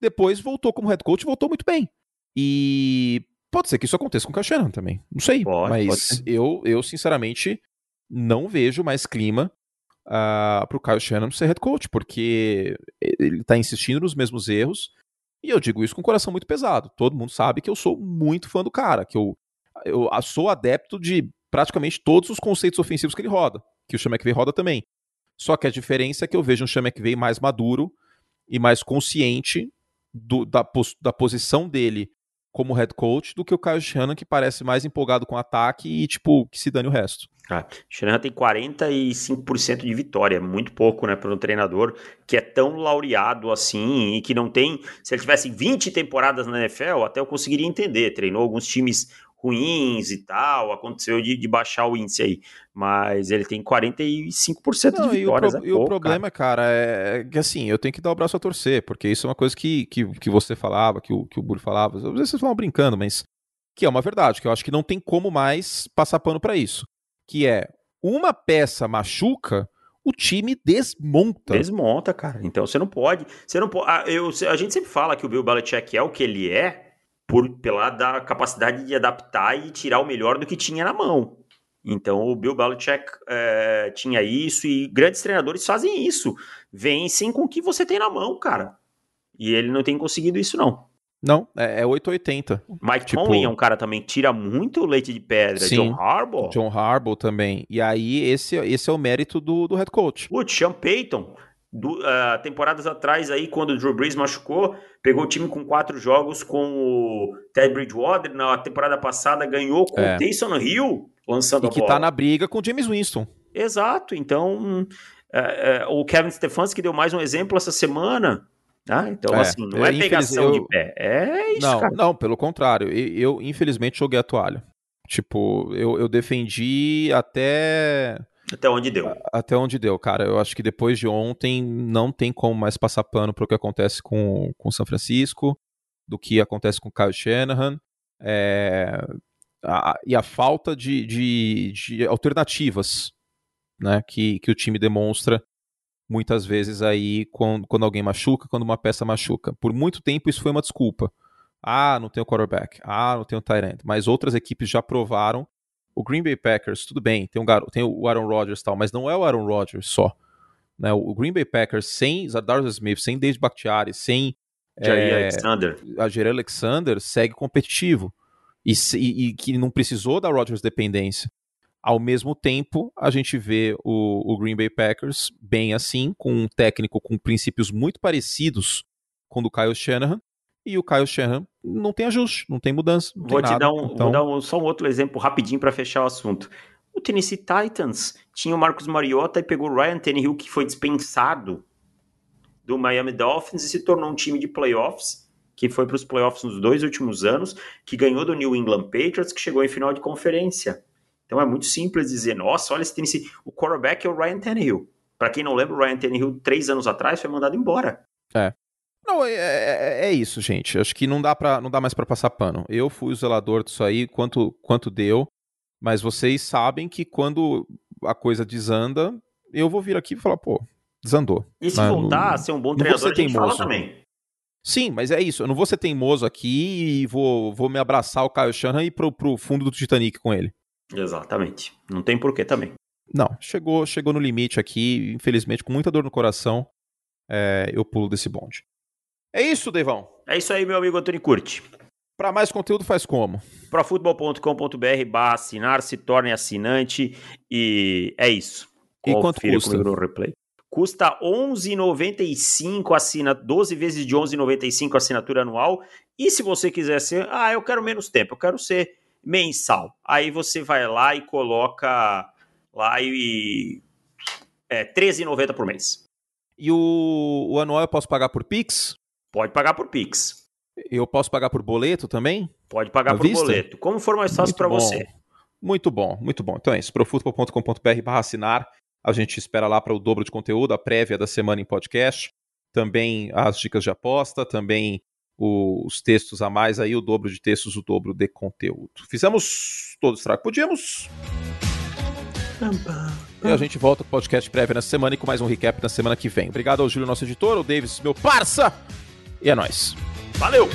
Depois voltou como head coach e voltou muito bem. E pode ser que isso aconteça com o Kyle também. Não sei. Pode, mas pode eu, eu, sinceramente, não vejo mais clima uh, pro Kyle Shannon ser head coach, porque ele tá insistindo nos mesmos erros. E eu digo isso com o coração muito pesado. Todo mundo sabe que eu sou muito fã do cara, que eu, eu sou adepto de praticamente todos os conceitos ofensivos que ele roda, que o Sean McVay roda também. Só que a diferença é que eu vejo um Sean McVay mais maduro e mais consciente do, da, da posição dele como head coach do que o Kyle Shanahan, que parece mais empolgado com o ataque e, tipo, que se dane o resto. Ah, Shanahan tem 45% de vitória, muito pouco, né, para um treinador que é tão laureado assim e que não tem. Se ele tivesse 20 temporadas na NFL, até eu conseguiria entender. Treinou alguns times ruins e tal, aconteceu de, de, baixar o índice aí. Mas ele tem 45% Não, de vitórias. E o, pro, é e o problema, cara. cara, é que assim, eu tenho que dar o braço a torcer, porque isso é uma coisa que, que, que você falava, que o, que o Burro falava, às vezes vocês falam brincando, mas que é uma verdade, que eu acho que não tem como mais passar pano para isso. Que é uma peça machuca, o time desmonta. Desmonta, cara. Então você não pode. Você não pode. A, eu, a gente sempre fala que o Bill Belichick é o que ele é por, pela da capacidade de adaptar e tirar o melhor do que tinha na mão. Então o Bill Belichick é, tinha isso e grandes treinadores fazem isso. Vencem com o que você tem na mão, cara. E ele não tem conseguido isso, não. Não, é, é 880. Mike tipo... Tomlin é um cara também que tira muito leite de pedra. Sim, John Harbaugh. John Harbaugh também. E aí esse, esse é o mérito do, do head coach. Putz, Sean Payton uh, temporadas atrás aí, quando o Drew Brees machucou, pegou o time com quatro jogos com o Ted Bridgewater, na temporada passada ganhou com é. o Taysom Hill lançando e a que tá na briga com o James Winston. Exato, então uh, uh, o Kevin Stefanski deu mais um exemplo essa semana, ah, então, é, assim, não é pegação eu... de pé. É isso, não, cara. Não, pelo contrário. Eu, eu, infelizmente, joguei a toalha. Tipo, eu, eu defendi até até onde deu. Até onde deu, cara. Eu acho que depois de ontem não tem como mais passar pano para o que acontece com o São Francisco, do que acontece com o Kyle Shanahan. É, a, e a falta de, de, de, alternativas né, que, que o time demonstra muitas vezes aí quando, quando alguém machuca, quando uma peça machuca. Por muito tempo isso foi uma desculpa. Ah, não tem o quarterback. Ah, não tem o tight end. Mas outras equipes já provaram o Green Bay Packers, tudo bem, tem, um gar... tem o Aaron Rodgers e tal, mas não é o Aaron Rodgers só. Né? O Green Bay Packers sem Zadar Smith, sem David Bakhtiari, sem Jair é, Alexander. A Jair Alexander segue competitivo e, e, e, que não precisou da Rodgers dependência. Ao mesmo tempo, a gente vê o, o Green Bay Packers bem assim, com um técnico com princípios muito parecidos com o do Kyle Shanahan, e o Kyle Shanahan não tem ajuste, não tem mudança. Não vou tem te nada. dar, um, então... dar um, só um outro exemplo rapidinho para fechar o assunto. O Tennessee Titans tinha o Marcos Mariota e pegou o Ryan Tannehill, que foi dispensado do Miami Dolphins e se tornou um time de playoffs, que foi para os playoffs nos dois últimos anos, que ganhou do New England Patriots, que chegou em final de conferência. Então é muito simples dizer, nossa, olha esse Tennessee. O quarterback é o Ryan Tannehill. Para quem não lembra, o Ryan Tannehill, três anos atrás, foi mandado embora. É. Não, é, é, é, isso, gente. Acho que não dá, pra, não dá mais para passar pano. Eu fui o zelador disso aí, quanto, quanto deu, mas vocês sabem que quando a coisa desanda, eu vou vir aqui e falar, pô, desandou. E se voltar a ser um bom treinador, a gente fala também. Sim, mas é isso. Eu não vou ser teimoso aqui e vou, vou me abraçar o Kyle Shanahan e ir pro, pro fundo do Titanic com ele. Exatamente. Não tem porquê também. Não, chegou, chegou no limite aqui, infelizmente, com muita dor no coração, é, eu pulo desse bonde. É isso, Devão. É isso aí, meu amigo Antônio Curti. Para mais conteúdo, faz como? profutbol.com.br barra assinar, se torne assinante e é isso. E quanto custa? No replay. Custa 11,95 assina 12 vezes de 11,95 assinatura anual. E se você quiser ser, ah, eu quero menos tempo, eu quero ser mensal. Aí você vai lá e coloca lá e é 13,90 por mês. E o, o anual eu posso pagar por Pix? Pode pagar por Pix. Eu posso pagar por boleto também? Pode pagar por vista? boleto. Como for mais fácil para você. Muito bom, muito bom. Então é isso, profutbol.com.br barra assinar. A gente espera lá para o dobro de conteúdo, a prévia da semana em podcast. Também as dicas de aposta, também os textos a mais aí, o dobro de textos, o dobro de conteúdo. Fizemos todo o estrago que podíamos. E a gente volta com o podcast prévio nessa semana e com mais um recap na semana que vem. Obrigado ao Júlio, nosso editor, ao Davis, meu parça. E é nóis. Valeu!